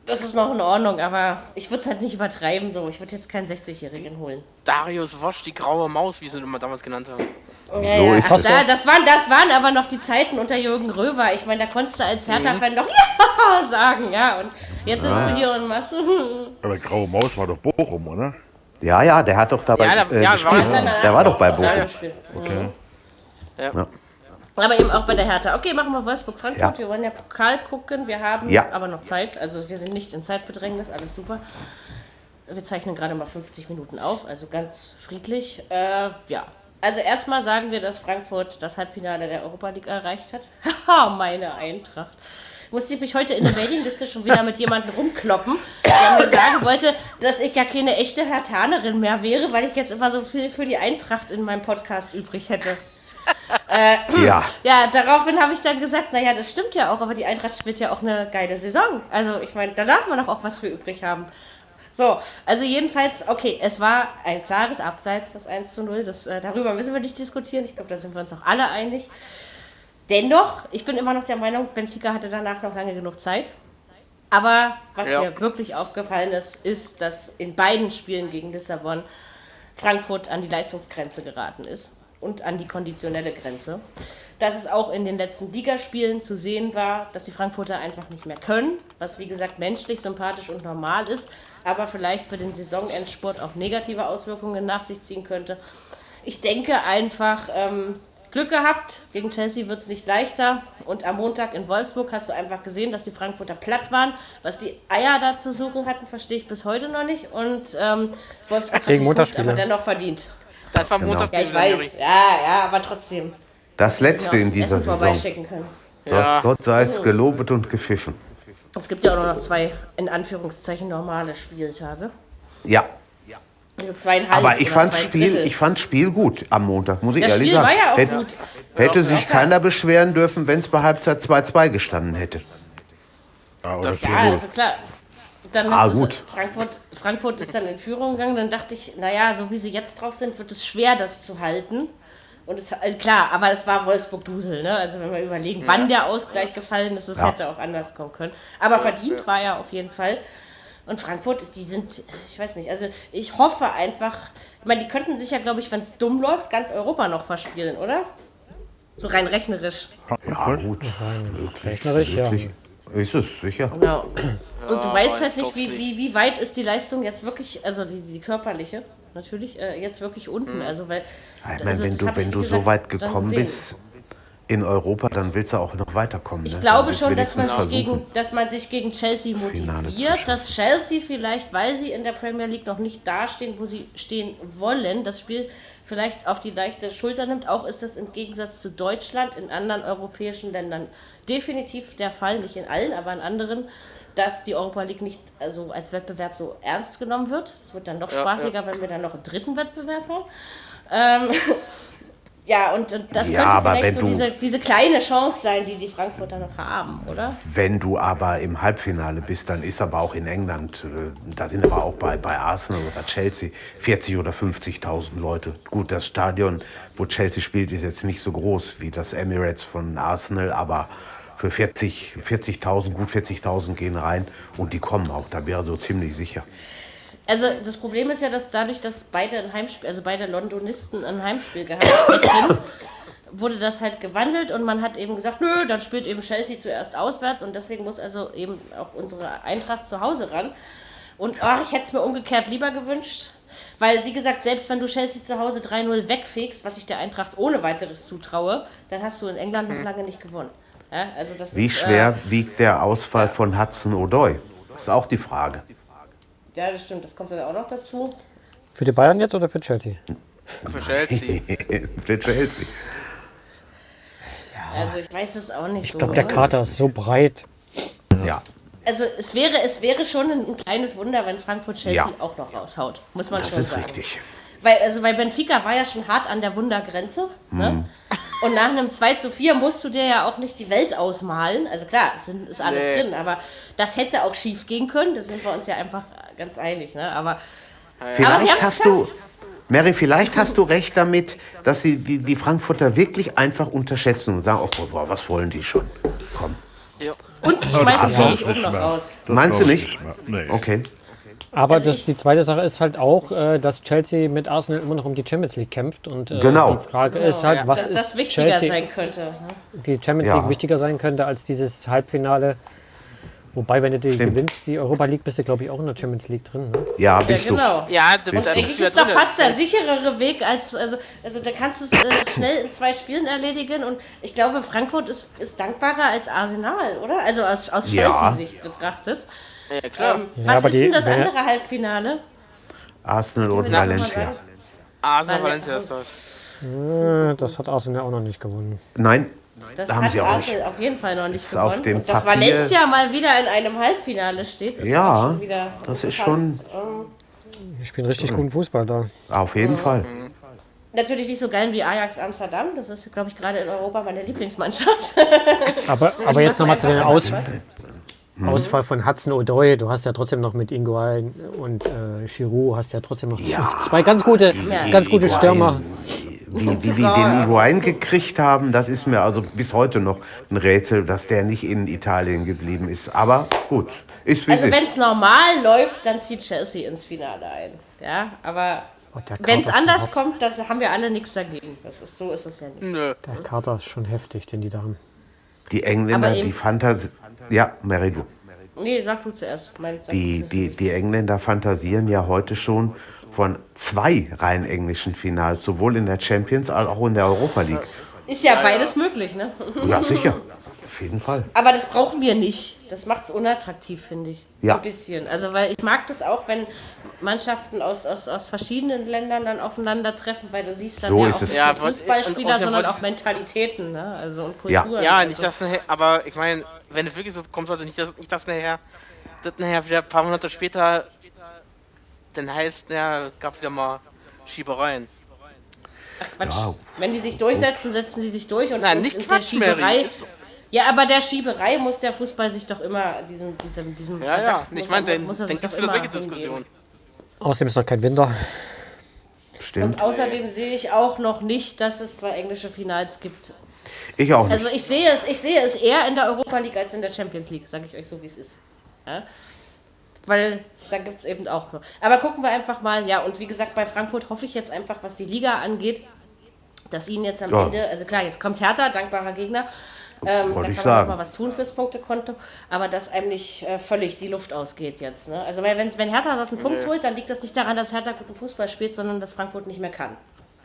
das ist noch in Ordnung, aber ich würde es halt nicht übertreiben. So. Ich würde jetzt keinen 60-Jährigen holen. Darius Wosch, die graue Maus, wie sie ihn immer damals genannt haben. Ja, So ja. ist Ach, es. da, das, waren, das waren aber noch die Zeiten unter Jürgen Röber. Ich meine, da konntest du als Hertha-Fan noch Ja sagen, ja. Und jetzt sitzt du hier und machst. Aber Graue Maus war doch Bochum, oder? Ja, ja, der hat doch dabei Ja, da- äh, ja, gespielt. war- Der war doch bei Ja, Bochum. das. Okay. Ja. Aber eben auch bei der Hertha. Okay, machen wir Wolfsburg-Frankfurt. Ja. Wir wollen ja Pokal gucken. Wir haben Ja. aber noch Zeit. Also wir sind nicht in Zeitbedrängnis. Alles super. Wir zeichnen gerade mal 50 Minuten auf. Also ganz friedlich. Äh, ja. Also erstmal sagen wir, dass Frankfurt das Halbfinale der Europa League erreicht hat. Haha, meine Eintracht. Musste ich mich heute in der Mailingliste schon wieder mit jemandem rumkloppen, der mir sagen wollte, dass ich ja keine echte Hertanerin mehr wäre, weil ich jetzt immer so viel für die Eintracht in meinem Podcast übrig hätte. Ja, Ja, daraufhin habe ich dann gesagt, naja, das stimmt ja auch, aber die Eintracht spielt ja auch eine geile Saison. Also ich meine, da darf man doch auch was für übrig haben. So, also jedenfalls, okay, es war ein klares Abseits, das 1 zu 0. Das, äh, darüber müssen wir nicht diskutieren. Ich glaube, da sind wir uns auch alle einig. Dennoch, ich bin immer noch der Meinung, Benfica hatte danach noch lange genug Zeit. Aber was Ja. mir wirklich aufgefallen ist, ist, dass in beiden Spielen gegen Lissabon Frankfurt an die Leistungsgrenze geraten ist und an die konditionelle Grenze. Dass es auch in den letzten Ligaspielen zu sehen war, dass die Frankfurter einfach nicht mehr können, was wie gesagt menschlich, sympathisch und normal ist, aber vielleicht für den Saisonendsport auch negative Auswirkungen nach sich ziehen könnte. Ich denke einfach, ähm, Glück gehabt, gegen Chelsea wird es nicht leichter. Und am Montag in Wolfsburg hast du einfach gesehen, dass die Frankfurter platt waren. Was die Eier da zu suchen hatten, verstehe ich bis heute noch nicht. Und ähm, Wolfsburg hat Gegen den Punkt aber dennoch verdient. Das war Genau. Montag. Ja, ich weiß. Ja, ja, aber trotzdem. das letzte Genau, in dieser Essen Saison. vorbeischicken können. Ja. Gott sei es gelobet und gepfiffen. Es gibt ja auch nur noch zwei, in Anführungszeichen, normale Spieltage. Ja, Also zweieinhalb. aber ich fand zwei Spiel, Drittel. ich fand Spiel gut am Montag, muss ich Das ehrlich Spiel sagen. war ja auch Hätte, gut. hätte sich keiner beschweren dürfen, wenn es bei Halbzeit 2-2 gestanden hätte. Ja, oder Das- Ja, also klar. Dann Ah, gut. Frankfurt, Frankfurt ist dann in Führung gegangen. Dann dachte ich, naja, so wie sie jetzt drauf sind, wird es schwer, das zu halten. Und es, also klar, aber es war Wolfsburg-Dusel, ne? Also wenn wir überlegen, wann der Ausgleich gefallen ist, es Ja. hätte auch anders kommen können. Aber verdient war er auf jeden Fall. Und Frankfurt, die sind, ich weiß nicht, also ich hoffe einfach, ich meine, die könnten sich ja, glaube ich, wenn es dumm läuft, ganz Europa noch verspielen, oder? So rein rechnerisch. Ja, gut. Rechnerisch, ja. Ist es, sicher. Genau. Und du weißt halt ich nicht, wie, wie, wie weit ist die Leistung jetzt wirklich, also die, die körperliche, natürlich, äh, jetzt wirklich unten. Also, weil, Ich meine, also wenn du, wenn du gesagt, so weit gekommen bist, in Europa, dann willst du auch noch weiterkommen. Ich ne? glaube schon, dass man, sich gegen, dass man sich gegen Chelsea motiviert, dass Chelsea vielleicht, weil sie in der Premier League noch nicht dastehen, wo sie stehen wollen, das Spiel vielleicht auf die leichte Schulter nimmt. Auch ist das im Gegensatz zu Deutschland in anderen europäischen Ländern definitiv der Fall, nicht in allen, aber in anderen, dass die Europa League nicht also als Wettbewerb so ernst genommen wird. Es wird dann noch Ja, spaßiger, wenn wir dann noch einen dritten Wettbewerb haben. Ähm, ja, und, und das Ja, könnte aber vielleicht so du- diese, diese kleine Chance sein, die die Frankfurter noch haben, oder? Wenn du aber im Halbfinale bist, dann ist aber auch in England, äh, da sind aber auch bei, bei Arsenal oder Chelsea 40 oder 50.000 Leute. Gut, das Stadion, wo Chelsea spielt, ist jetzt nicht so groß wie das Emirates von Arsenal, aber für 40 40.000, gut 40.000 gehen rein und die kommen auch, da wäre so ziemlich sicher. Also das Problem ist ja, dass dadurch, dass beide ein Heimspiel, also beide Londonisten ein Heimspiel gehabt hätten, wurde das halt gewandelt und man hat eben gesagt, nö, dann spielt eben Chelsea zuerst auswärts und deswegen muss also eben auch unsere Eintracht zu Hause ran. Und ach, ich hätte es mir umgekehrt lieber gewünscht. Weil, wie gesagt, selbst wenn du Chelsea zu Hause 3-0 wegfegst, was ich der Eintracht ohne weiteres zutraue, dann hast du in England noch lange nicht gewonnen. Ja, also das Wie ist, schwer wiegt der Ausfall von Hudson O'Doy? Ist auch die Frage. Äh, ja, das stimmt, das kommt dann auch noch dazu. Für die Bayern jetzt oder für Chelsea? Für Chelsea. Für Chelsea. Also ich weiß es auch nicht Ich so. glaube, der ne? Kater ist so breit. Ja. Also es wäre, es wäre schon ein, ein kleines Wunder, wenn Frankfurt Chelsea Ja. auch noch raushaut. Muss man Das schon ist sagen. richtig. Weil, also bei Benfica war ja schon hart an der Wundergrenze. Ne? Und nach einem 2 zu 4 musst du dir ja auch nicht die Welt ausmalen. Also klar, es ist alles Nee. drin, aber das hätte auch schief gehen können. Da sind wir uns ja einfach ganz einig. Ne? Aber Aber sie Vielleicht haben's hast du, Mary, vielleicht hast du recht damit, dass sie die, die Frankfurter wirklich einfach unterschätzen und sagen, oh, boah, was wollen die schon? Komm. Ja. und sie schmeißen sich ich oben nicht noch raus. Das Meinst du nicht? mehr. Nee. Okay. Aber Also das, die zweite Sache ist halt auch, äh, dass Chelsea mit Arsenal immer noch um die Champions League kämpft. Und äh, Genau. die Frage ist halt, ja. was Dass das ist wichtiger Chelsea, sein könnte. Ne? die Champions Ja. League wichtiger sein könnte als dieses Halbfinale. Wobei, wenn du die Stimmt. gewinnst, die Europa League, bist du, glaube ich, auch in der Champions League drin. Ne? Ja, Ja, bist genau. Ja, da Bist da du. bist Eigentlich du ja ist doch fast der sicherere Weg, als also, also da kannst du es äh, schnell in zwei Spielen erledigen und ich glaube, Frankfurt ist, ist dankbarer als Arsenal, oder? Also aus, aus Ja. Chelsea-Sicht betrachtet. Ja, klar. Ähm, Ja, was ist die- denn das wenn- andere Halbfinale? Arsenal und Valencia. Arsenal Valencia ist das. Äh, Das hat Arsenal auch noch nicht gewonnen. Nein, Das Da haben hat sie auch Arsenal auf jeden Fall noch nicht Ist auf gewonnen. dem und dass Papier- Valencia mal wieder in einem Halbfinale steht, ist ja, schon wieder das ist schon Die spielen richtig guten Fußball da. auf jeden Mhm. Fall. Natürlich nicht so geil wie Ajax Amsterdam. Das ist, glaube ich, gerade in Europa meine Lieblingsmannschaft. Aber, aber jetzt nochmal zu den einfach Aus was. Ausfall von Hudson Odoi. Du hast ja trotzdem noch mit Inguain und äh, Giroud hast ja trotzdem noch zwei ganz gute, ganz gute Stürmer. Wie, wie die den Iguain gekriegt haben, das ist mir also bis heute noch ein Rätsel, dass der nicht in Italien geblieben ist. Aber gut, ist wie Also wenn es normal läuft, dann zieht Chelsea ins Finale ein. Ja, aber Oh, wenn es anders kommt, dann haben wir alle nichts dagegen. Das ist, so ist es ja nicht. Nö. Der Kater ist schon heftig, den die da haben. Die Engländer, die Fantasie. Ja, Mary, du. Nee, sag du zuerst. Mein, sag Die, du die, die Engländer fantasieren ja heute schon von zwei rein englischen Finals, sowohl in der Champions als auch in der Europa League. Ist ja beides möglich, ne? Ja, sicher. Auf jeden Fall. Aber das brauchen wir nicht. Das macht es unattraktiv, finde ich. Ja. Ein bisschen. Also, weil ich mag das auch, wenn Mannschaften aus, aus, aus verschiedenen Ländern dann aufeinandertreffen, weil du siehst dann So ja auch es. nicht Ja, nur und- und Fußballspieler, außerdem sondern auch Mentalitäten, ne? Also und Ja. Kulturen. Ja, also. nicht das nachher, aber ich meine, wenn es wirklich so kommt, sollte nicht das, nicht das nachher, das nachher wieder ein paar Monate später, dann heißt, ja, gab wieder mal Schiebereien. Quatsch. Ja. Wenn die sich durchsetzen, setzen sie sich durch und, Nein, und nicht und der Quatsch, Mary. Ja, aber der Schieberei muss der Fußball sich doch immer diesem diesem diesem Ja, ja. Ich meine, dann, muss dann sich gibt es immer solche Diskussionen. hingeben. Außerdem ist noch kein Winter. Stimmt. Und außerdem sehe ich auch noch nicht, dass es zwei englische Finals gibt. Ich auch nicht. Also ich sehe es, ich sehe es eher in der Europa League als in der Champions League, sage ich euch so, wie es ist. Ja? Weil da gibt es eben auch so. Aber gucken wir einfach mal, ja, und wie gesagt, bei Frankfurt hoffe ich jetzt einfach, was die Liga angeht, dass ihnen jetzt am Ja. Ende, also klar, jetzt kommt Hertha, dankbarer Gegner. Ähm, da Wollte kann ich man sagen. mal was tun fürs Punktekonto, aber dass einem nicht äh, völlig die Luft ausgeht jetzt. Ne? Also weil wenn, wenn Hertha dort einen Punkt holt, dann liegt das nicht daran, dass Hertha guten Fußball spielt, sondern dass Frankfurt nicht mehr kann.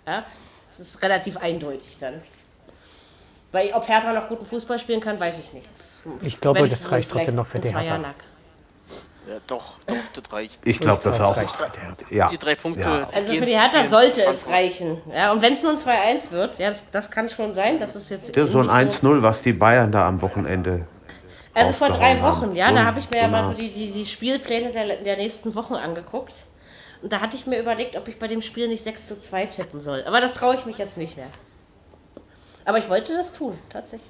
Ja? Das ist relativ eindeutig dann. Weil ob Hertha noch guten Fußball spielen kann, weiß ich nicht. Das Ich glaube, das reicht trotzdem noch für die Hertha. Nach. Ja, doch, doch, das reicht. Ich glaube das auch. reicht für die Hertha. Ja. Die drei Punkte. Ja. die Also für die Hertha sollte es reichen. Ja, und wenn es nur ein 2-1 wird, ja, das, das kann schon sein. Das ist jetzt Ja, so ein nicht 1-0, was die Bayern da am Wochenende. Also vor drei rausgehauen haben. Wochen, ja, So da habe ich mir ja so mal so die, die, die Spielpläne der, der nächsten Wochen angeguckt. Und da hatte ich mir überlegt, ob ich bei dem Spiel nicht 6 zu 2 tippen soll. Aber das traue ich mich jetzt nicht mehr. Aber ich wollte das tun, tatsächlich.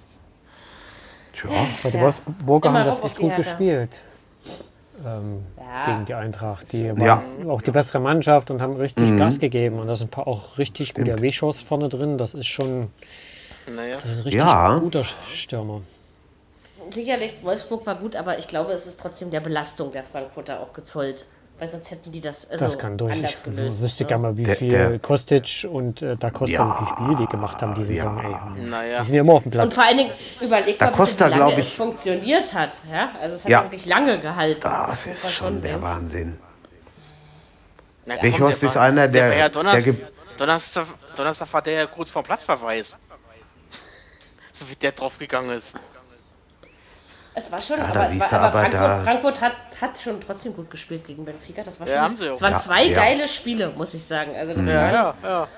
Tja, Weil die Ja. Wolfsburger Immer haben das echt gut Hertha. gespielt. Ähm, Ja. Gegen die Eintracht. Die Ja. waren auch die bessere Mannschaft und haben richtig Mhm. Gas gegeben. Und da sind ein paar auch richtig gute W-Shows vorne drin. Das ist schon Naja. das ist ein richtig Ja. guter Stürmer. Sicherlich, Wolfsburg war gut, aber ich glaube, es ist trotzdem der Belastung der Frankfurter auch gezollt. Weil sonst hätten die das, also Das kann durch. anders Ich gelöst. wüsste ne? gerne mal, wie Der- viel der- Kostic und äh, Da Costa, Ja. wie viel Spiele die gemacht haben diese Saison. Ey. Naja. Die sind ja immer auf dem Und Platz. vor allen Dingen überlegt Da mal bitte, Costa, wie lange glaub es ich- funktioniert hat. Ja? Also es hat Ja. wirklich lange gehalten. das muss ist schon der. Wahnsinn. Na, komm, Wechhorst der ist einer, der- ja der Donnerstag, ge- Donnerstag, Donnerstag war der ja kurz vor Platzverweis. So wie der draufgegangen ist. Es war schon, Ja, aber, es war, aber aber Frankfurt, Frankfurt hat, hat schon trotzdem gut gespielt gegen Benfica. Das war Ja, schon, haben sie auch. es waren Ja, zwei ja. geile Spiele, muss ich sagen. Also das Ja, ja, ja.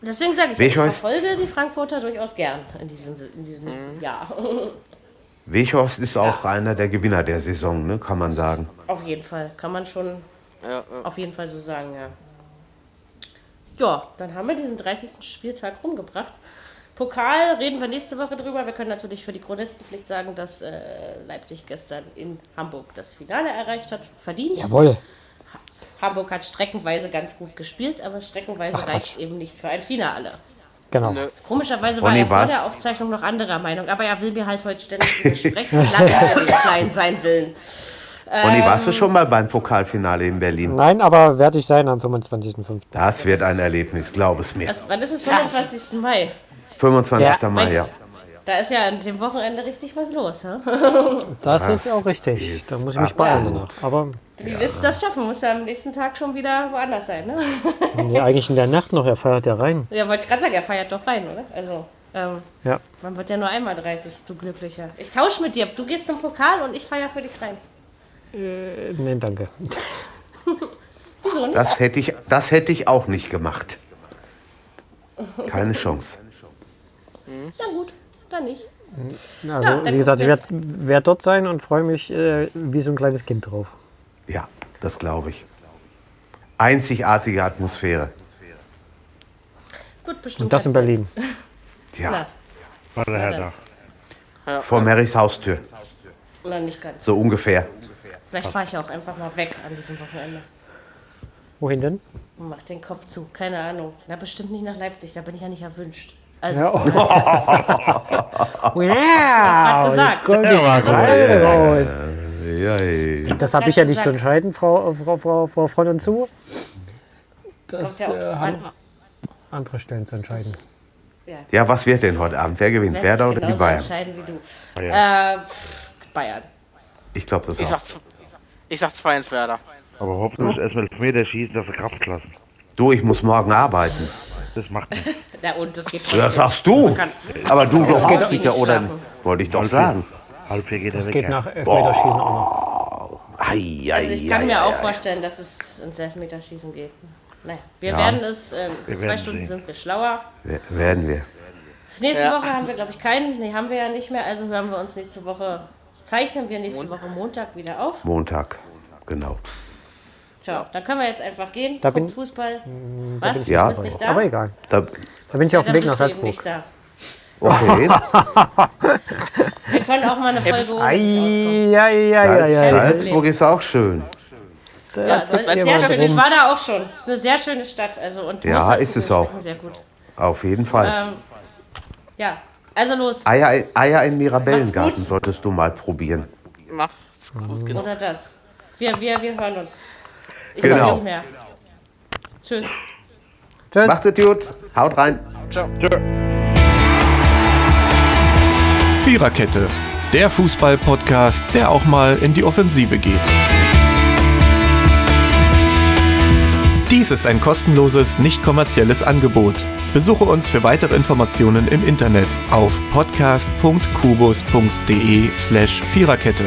deswegen sage ich, ich Wechhorst- verfolge die Frankfurter durchaus gern in diesem, in diesem Mhm. Jahr. Wechhorst ist auch einer der Gewinner der Saison, ne, kann man sagen. auf jeden Fall, kann man schon ja, ja. auf jeden Fall so sagen, ja. Ja, dann haben wir diesen 30. Spieltag rumgebracht. Pokal reden wir nächste Woche drüber. Wir können natürlich für die Chronistenpflicht sagen, dass äh, Leipzig gestern in Hamburg das Finale erreicht hat. Verdient. Jawohl. Hamburg hat streckenweise ganz gut gespielt, aber streckenweise Ach, reicht Quatsch. eben nicht für ein Finale. Genau. Nö. Komischerweise war Ronny, er vor was? der Aufzeichnung noch anderer Meinung, aber er will mir halt heute ständig widersprechen. Lassen wir den Kleinen sein Willen. Ronny, warst Ähm. du schon mal beim Pokalfinale in Berlin? Nein, aber werde ich sein am 25.05. Das wird ein Erlebnis, glaub es mir. Was, wann ist es? 25. Mai. 25. Ja. Mai, ja. Da ist ja an dem Wochenende richtig was los. Hä? Das, ist auch richtig. ist Da muss ich mich absolut. beeilen. Aber Wie willst du das schaffen? Muss ja am nächsten Tag schon wieder woanders sein, ne? ja, eigentlich in der Nacht noch, er feiert ja rein. Ja, wollte ich gerade sagen, er feiert doch rein, oder? Also, ähm, Ja. man wird ja nur einmal 30, du Glücklicher. Ich tausche mit dir. Du gehst zum Pokal und ich feiere für dich rein. Äh, nein, danke. Wieso nicht? Das hätte ich, das hätte ich auch nicht gemacht. Keine Chance. Na gut, dann nicht. Also, dann wie gesagt, ich werde werd dort sein und freue mich äh, wie so ein kleines Kind drauf. Ja, das glaube ich. Einzigartige Atmosphäre. Wird bestimmt. Und das in Berlin. Ja, Na, Herr da. vor Marys Haustür. oder nicht ganz. So ungefähr. Vielleicht fahre ich auch einfach mal weg an diesem Wochenende. Wohin denn? Und mach den Kopf zu. Keine Ahnung. Na, bestimmt nicht nach Leipzig. Da bin ich ja nicht erwünscht. Also, Ja, wow, gesagt. Schreie raus. Ja, ja. Das habe ich ja nicht zu entscheiden, Frau, Frau, Frau, Frau Freundin zu. Das ja äh, haben an. andere Stellen zu entscheiden. ja, was wird denn heute Abend? Wer gewinnt? Werd Werder oder die Bayern? entscheiden wie du. Bayern. Äh, Bayern. Ich glaube das Ich auch. ich sag 2 ins Werder. Aber hoffentlich erstmal Elfmeter schießen, dass sie Kraft lassen. Du, ich muss morgen arbeiten. Das macht nichts. Na und, das geht Das sagst du. Aber du Das doch geht auch doch sicher, nicht oder? Wollte ich doch sagen. Halb vier geht er Das weg. geht ja. nach Elfmeterschießen auch noch. Ei, Also ei, ich kann ei, mir ei, auch ei. vorstellen, dass es ins Elfmeterschießen geht. Naja, wir Ja. werden es, ähm, in Wir zwei werden Stunden sehen. sind wir schlauer. Wer- Werden wir. Nächste Ja. Woche haben wir, glaube ich, keinen. Nee, haben wir ja nicht mehr. Also hören wir uns nächste Woche, zeichnen wir nächste Woche Montag wieder auf. Montag. Genau. Ciao. Dann können wir jetzt einfach gehen. Da bin- Fußball. bin Was? ich du Ja. bist nicht da? Aber egal. Da, Da bin ich auf dem Weg nach du Salzburg. nicht da. okay. Wir können auch mal eine Folge ei, ei. Salzburg ist auch schön. Ja, soll, ist sehr schön. Ich war da auch schon. Es ist eine sehr schöne Stadt. Also, und Ja, ist es auch. Sehr gut. Auf jeden Fall. Ähm, ja, also los. Eier, Eier in Mirabellengarten solltest du mal probieren. Macht's gut, genau. Oder das. Wir, wir, wir hören uns. Ich Genau. nicht mehr. Tschüss. Tschüss. Macht es gut. Haut rein. Ciao. Viererkette, der Fußball-Podcast, der auch mal in die Offensive geht. Dies Dies ist ein kostenloses, nicht kommerzielles Angebot. Besuche uns für weitere Informationen im Internet auf podcast.kubus.de slash Viererkette.